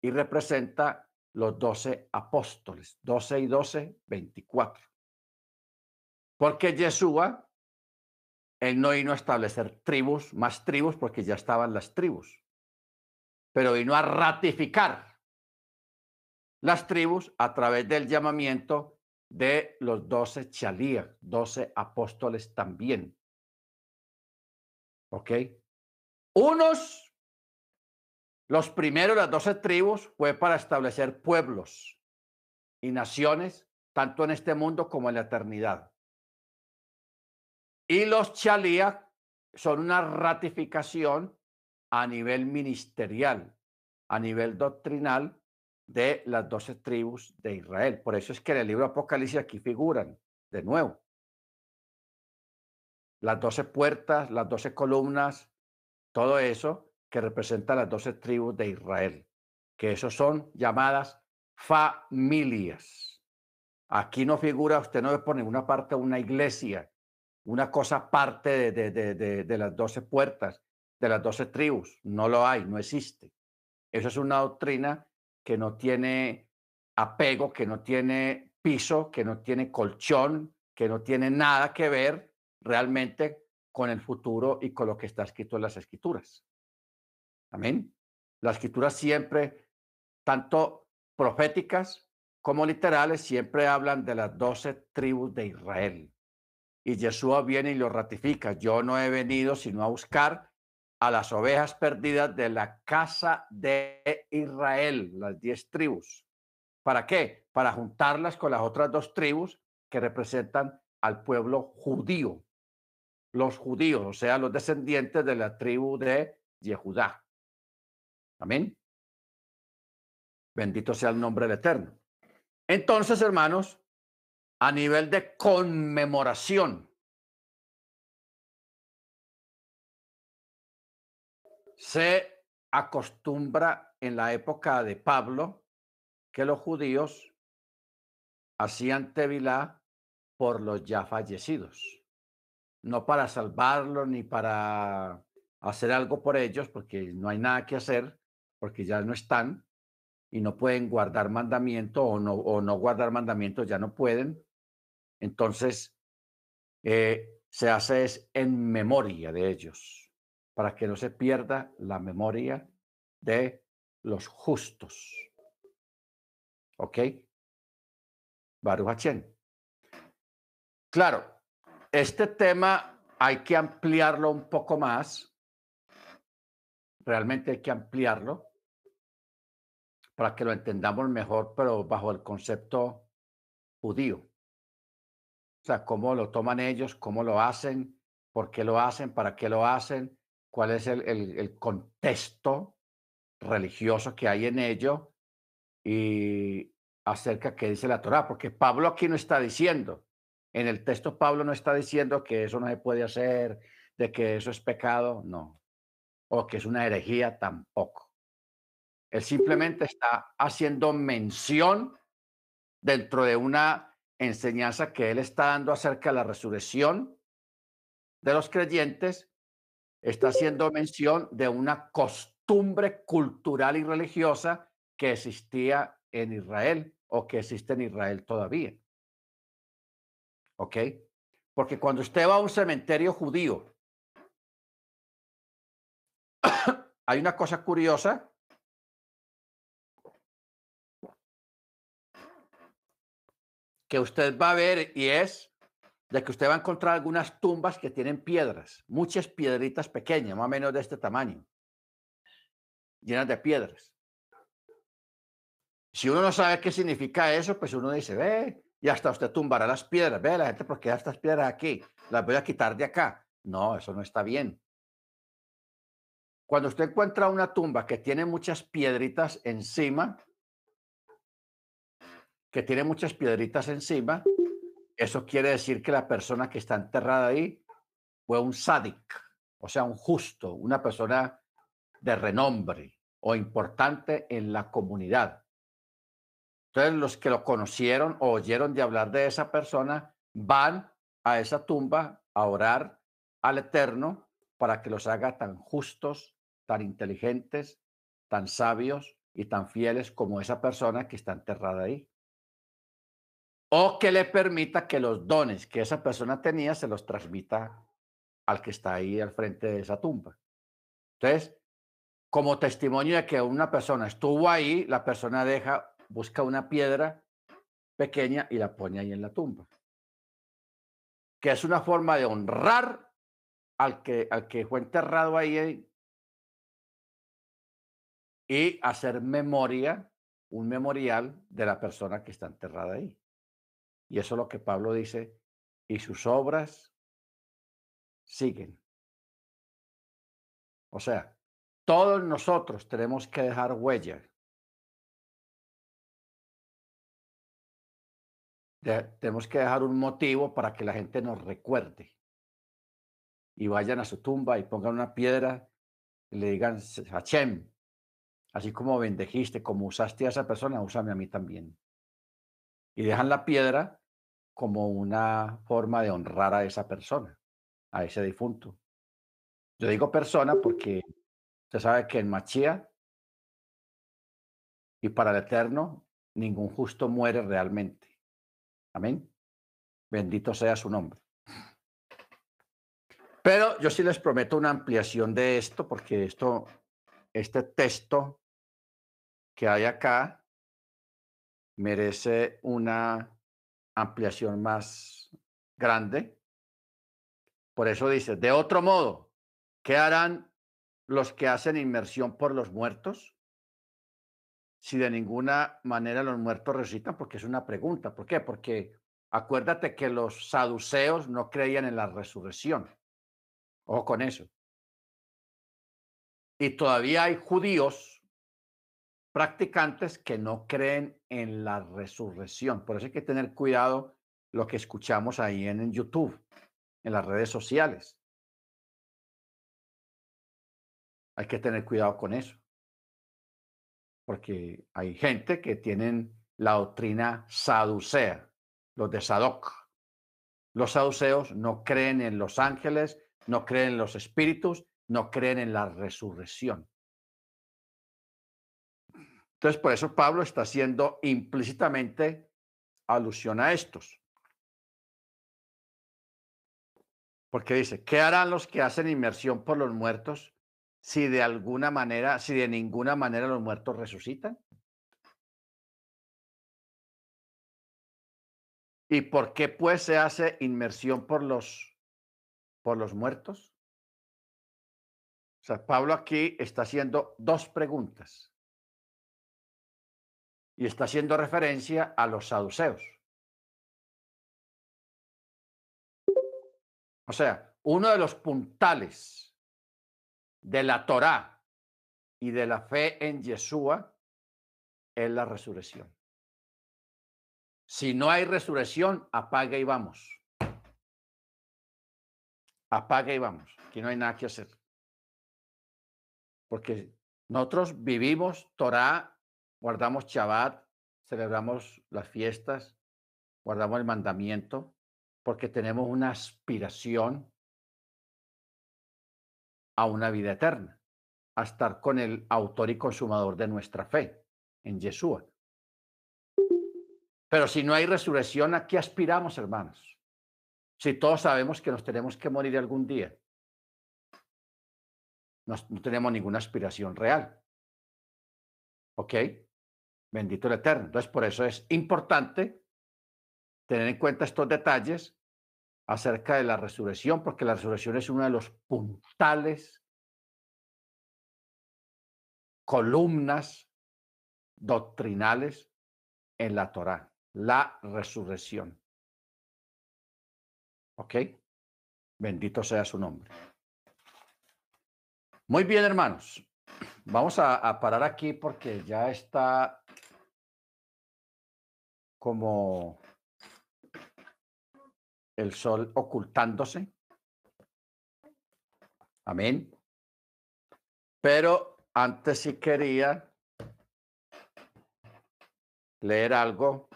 y representa los 12 apóstoles. 12 y 12, 24. Porque Yeshua, él no vino a establecer tribus, más tribus, porque ya estaban las tribus, pero vino a ratificar las tribus a través del llamamiento de los doce chalías, doce apóstoles también. ¿Ok? Unos, los primeros, las doce tribus, fue para establecer pueblos y naciones, tanto en este mundo como en la eternidad. Y los chalías son una ratificación a nivel ministerial, a nivel doctrinal de las doce tribus de Israel. Por eso es que en el libro Apocalipsis aquí figuran de nuevo las doce puertas, las doce columnas, todo eso que representa las doce tribus de Israel, que esos son llamadas familias. Aquí no figura, usted no ve por ninguna parte una iglesia, una cosa parte de, de, de, de las doce puertas, de las doce tribus. No lo hay, no existe. Eso es una doctrina que no tiene apego, que no tiene piso, que no tiene colchón, que no tiene nada que ver realmente con el futuro y con lo que está escrito en las escrituras. Amén. Las escrituras siempre, tanto proféticas como literales, siempre hablan de las doce tribus de Israel. Y Jesús viene y lo ratifica. Yo no he venido sino a buscar a las ovejas perdidas de la casa de Israel, las diez tribus. ¿Para qué? Para juntarlas con las otras dos tribus que representan al pueblo judío. Los judíos, o sea, los descendientes de la tribu de Yehudá. Amén. Bendito sea el nombre del Eterno. Entonces, hermanos, a nivel de conmemoración, Se acostumbra en la época de Pablo que los judíos hacían tevilá por los ya fallecidos, no para salvarlos ni para hacer algo por ellos, porque no hay nada que hacer, porque ya no están y no pueden guardar mandamiento o no, o no guardar mandamientos, ya no pueden. Entonces, eh, se hace es en memoria de ellos para que no se pierda la memoria de los justos. ¿Ok? Baruch Claro, este tema hay que ampliarlo un poco más. Realmente hay que ampliarlo para que lo entendamos mejor, pero bajo el concepto judío. O sea, cómo lo toman ellos, cómo lo hacen, por qué lo hacen, para qué lo hacen, cuál es el, el, contexto religioso que hay en ello y acerca qué dice la Torah, porque Pablo aquí no está diciendo, en el texto Pablo no está diciendo que eso no se puede hacer, de que eso es pecado, no, o que es una herejía tampoco. Él simplemente está haciendo mención dentro de una enseñanza que él está dando acerca de la resurrección de los creyentes está haciendo mención de una costumbre cultural y religiosa que existía en Israel o que existe en Israel todavía. ¿Ok? Porque cuando usted va a un cementerio judío, hay una cosa curiosa que usted va a ver y es de que usted va a encontrar algunas tumbas que tienen piedras, muchas piedritas pequeñas, más o menos de este tamaño, llenas de piedras. Si uno no sabe qué significa eso, pues uno dice, ve, y hasta usted tumbará las piedras, ve, la gente, ¿por qué estas piedras aquí? Las voy a quitar de acá. No, eso no está bien. Cuando usted encuentra una tumba que tiene muchas piedritas encima, que tiene muchas piedritas encima, eso quiere decir que la persona que está enterrada ahí fue un sádic, o sea, un justo, una persona de renombre o importante en la comunidad. Entonces, los que lo conocieron o oyeron de hablar de esa persona van a esa tumba a orar al Eterno para que los haga tan justos, tan inteligentes, tan sabios y tan fieles como esa persona que está enterrada ahí. O que le permita que los dones que esa persona tenía se los transmita al que está ahí al frente de esa tumba. Entonces, como testimonio de que una persona estuvo ahí, la persona deja, busca una piedra pequeña y la pone ahí en la tumba. Que es una forma de honrar al que, al que fue enterrado ahí y hacer memoria, un memorial de la persona que está enterrada ahí. Y eso es lo que Pablo dice, y sus obras siguen. O sea, todos nosotros tenemos que dejar huella. tenemos que dejar un motivo para que la gente nos recuerde. Y vayan a su tumba y pongan una piedra y le digan, Hachem, así como bendejiste, como usaste a esa persona, úsame a mí también. Y dejan la piedra como una forma de honrar a esa persona, a ese difunto. Yo digo persona porque usted sabe que en Machía y para el eterno ningún justo muere realmente. Amén. Bendito sea su nombre. Pero yo sí les prometo una ampliación de esto porque esto, este texto que hay acá merece una ampliación más grande. Por eso dice, de otro modo, ¿qué harán los que hacen inmersión por los muertos? Si de ninguna manera los muertos resucitan, porque es una pregunta. ¿Por qué? Porque acuérdate que los saduceos no creían en la resurrección. Ojo con eso. Y todavía hay judíos practicantes que no creen en la resurrección. Por eso hay que tener cuidado lo que escuchamos ahí en, YouTube, en las redes sociales. Hay que tener cuidado con eso. Porque hay gente que tienen la doctrina saducea, los de Sadoc. Los saduceos no creen en los ángeles, no creen en los espíritus, no creen en la resurrección. Entonces, por eso Pablo está haciendo implícitamente alusión a estos. Porque dice, ¿qué harán los que hacen inmersión por los muertos si de alguna manera, si de ninguna manera los muertos resucitan? ¿Y por qué pues se hace inmersión por los, por los muertos? O sea, Pablo aquí está haciendo dos preguntas y está haciendo referencia a los saduceos. O sea, uno de los puntales de la Torá y de la fe en Yeshua es la resurrección. Si no hay resurrección, apaga y vamos. Apaga y vamos. Aquí no hay nada que hacer. Porque nosotros vivimos Torá guardamos Shabbat, celebramos las fiestas, guardamos el mandamiento, porque tenemos una aspiración a una vida eterna, a estar con el autor y consumador de nuestra fe, en Yeshua. Pero si no hay resurrección, ¿a qué aspiramos, hermanos? Si todos sabemos que nos tenemos que morir algún día, no, no tenemos ninguna aspiración real. ¿Ok? Bendito el Eterno. Entonces, por eso es importante tener en cuenta estos detalles acerca de la resurrección, porque la resurrección es uno de los puntales, columnas doctrinales en la Torá, la resurrección. ¿Ok? Bendito sea su nombre. Muy bien, hermanos. Vamos a, a parar aquí porque ya está como el sol ocultándose. Amén. Pero antes sí quería leer algo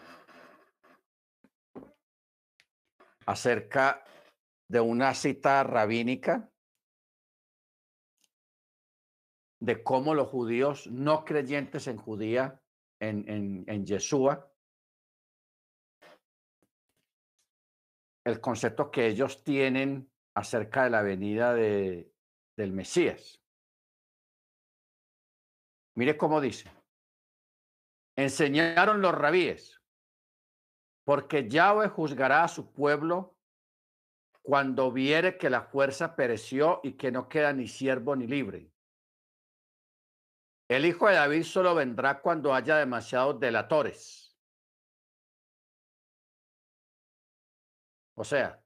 acerca de una cita rabínica de cómo los judíos no creyentes en judía, en, en, en Yeshua, el concepto que ellos tienen acerca de la venida de, del Mesías. Mire cómo dice. Enseñaron los rabíes, porque Yahweh juzgará a su pueblo cuando viere que la fuerza pereció y que no queda ni siervo ni libre. El hijo de David solo vendrá cuando haya demasiados delatores. O sea,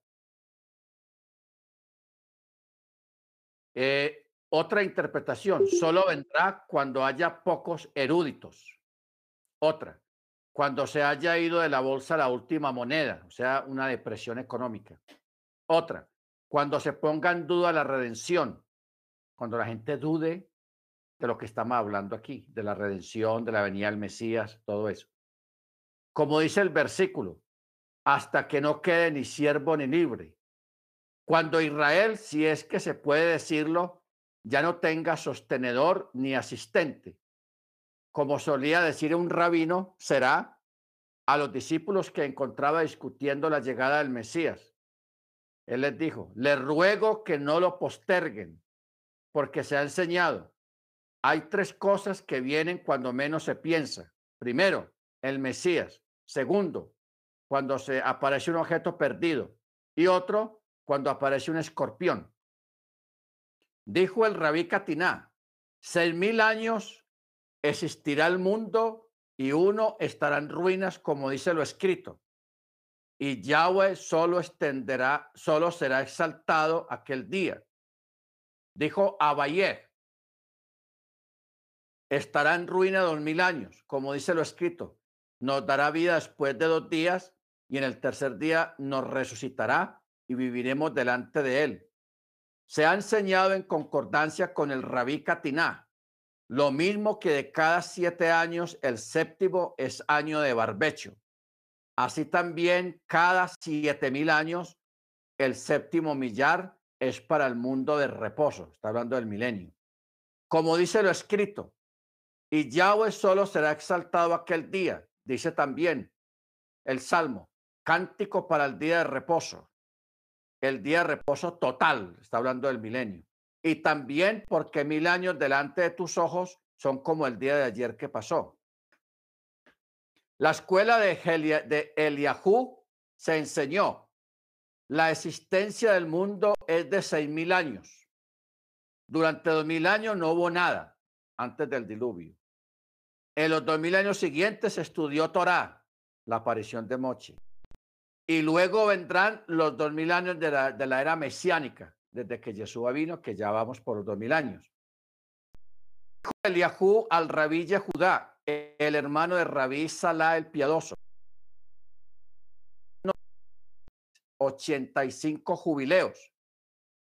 eh, otra interpretación, solo vendrá cuando haya pocos eruditos. Otra, cuando se haya ido de la bolsa la última moneda, o sea, una depresión económica. Otra, cuando se ponga en duda la redención, cuando la gente dude de lo que estamos hablando aquí, de la redención, de la venida del Mesías, todo eso. Como dice el versículo, hasta que no quede ni siervo ni libre. Cuando Israel, si es que se puede decirlo, ya no tenga sostenedor ni asistente. Como solía decir un rabino, será a los discípulos que encontraba discutiendo la llegada del Mesías. Él les dijo, les ruego que no lo posterguen, porque se ha enseñado. Hay tres cosas que vienen cuando menos se piensa. Primero, el Mesías. Segundo, cuando se aparece un objeto perdido. Y otro, cuando aparece un escorpión. Dijo el rabí Katiná, seis mil años existirá el mundo y uno estará en ruinas, como dice lo escrito. Y Yahweh solo extenderá, solo será exaltado aquel día. Dijo Abayeh, estará en ruina dos mil años, como dice lo escrito. Nos dará vida después de dos días y en el tercer día nos resucitará y viviremos delante de él se ha enseñado en concordancia con el rabí Katiná, lo mismo que de cada siete años el séptimo es año de barbecho. Así también cada siete mil años el séptimo millar es para el mundo de reposo. Está hablando del milenio. Como dice lo escrito, y Yahweh solo será exaltado aquel día. Dice también el Salmo, cántico para el día de reposo el día de reposo total, está hablando del milenio. Y también porque mil años delante de tus ojos son como el día de ayer que pasó. La escuela de, Eliahú se enseñó. La existencia del mundo es de seis mil años. Durante dos mil años no hubo nada antes del diluvio. En los dos mil años siguientes se estudió Torah, la aparición de Moche. Y luego vendrán los dos mil años de la, era mesiánica, desde que Jesús vino, que ya vamos por los dos mil años. Eliahú al rabí Judá, el hermano de rabí Salah el piadoso. 85 jubileos.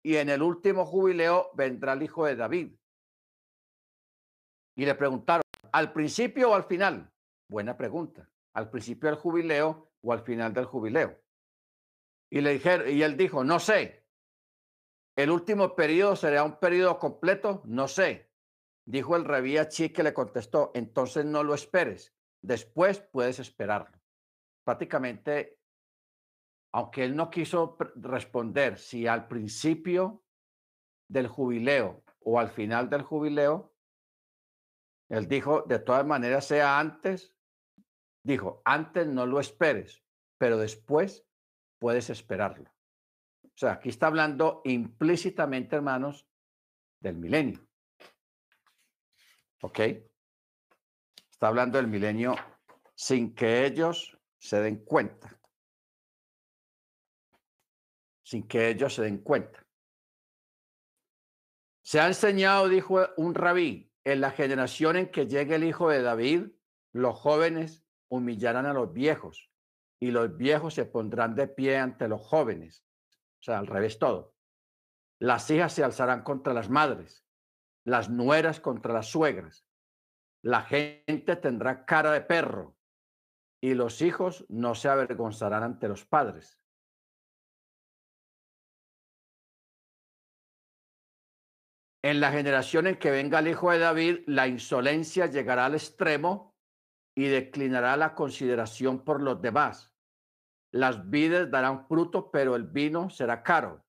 Y en el último jubileo vendrá el hijo de David. Y le preguntaron, ¿al principio o al final? Buena pregunta. Al principio del jubileo o al final del jubileo. Y le dijeron, y él dijo, no sé. El último periodo será un periodo completo, no sé. Dijo el rabí Chi que le contestó, entonces no lo esperes, después puedes esperarlo. Prácticamente, aunque él no quiso responder si al principio del jubileo o al final del jubileo, él dijo, de todas maneras, sea antes Dijo, antes no lo esperes, pero después puedes esperarlo. O sea, aquí está hablando implícitamente, hermanos, del milenio. ¿Ok? Está hablando del milenio sin que ellos se den cuenta. Sin que ellos se den cuenta. Se ha enseñado, dijo un rabí, en la generación en que llegue el hijo de David, los jóvenes humillarán a los viejos y los viejos se pondrán de pie ante los jóvenes. O sea, al revés todo. Las hijas se alzarán contra las madres, las nueras contra las suegras. La gente tendrá cara de perro y los hijos no se avergonzarán ante los padres. En la generación en que venga el hijo de David, la insolencia llegará al extremo y declinará la consideración por los demás. las vides darán fruto, pero el vino será caro.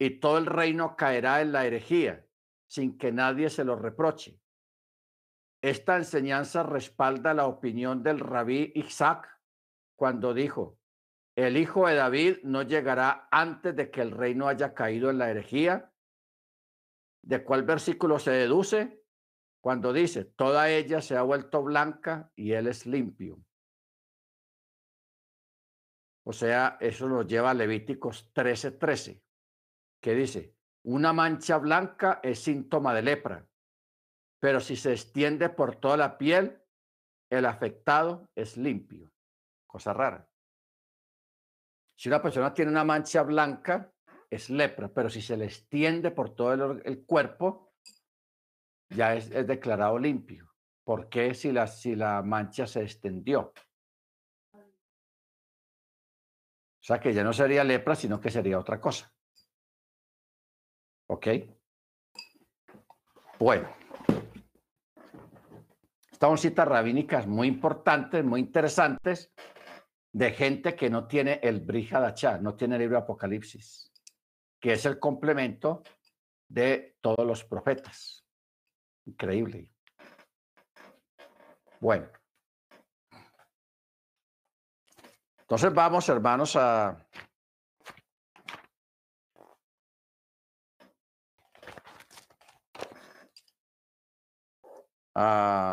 Y todo el reino caerá en la herejía, sin que nadie se lo reproche. Esta enseñanza respalda la opinión del rabí Isaac cuando dijo, el hijo de David no llegará antes de que el reino haya caído en la herejía. ¿De cuál versículo se deduce? Cuando dice, toda ella se ha vuelto blanca y él es limpio. O sea, eso nos lleva a Levíticos 13:13, 13, que dice, una mancha blanca es síntoma de lepra, pero si se extiende por toda la piel, el afectado es limpio. Cosa rara. Si una persona tiene una mancha blanca, es lepra, pero si se le extiende por todo el, el cuerpo, ya es, declarado limpio. ¿Por qué si la, mancha se extendió? O sea que ya no sería lepra, sino que sería otra cosa. ¿Ok? Bueno. Estamos citas rabínicas muy importantes, muy interesantes, de gente que no tiene el Brihadachá, no tiene el libro de Apocalipsis, que es el complemento de todos los profetas. Increíble. Bueno. Entonces vamos, hermanos, a...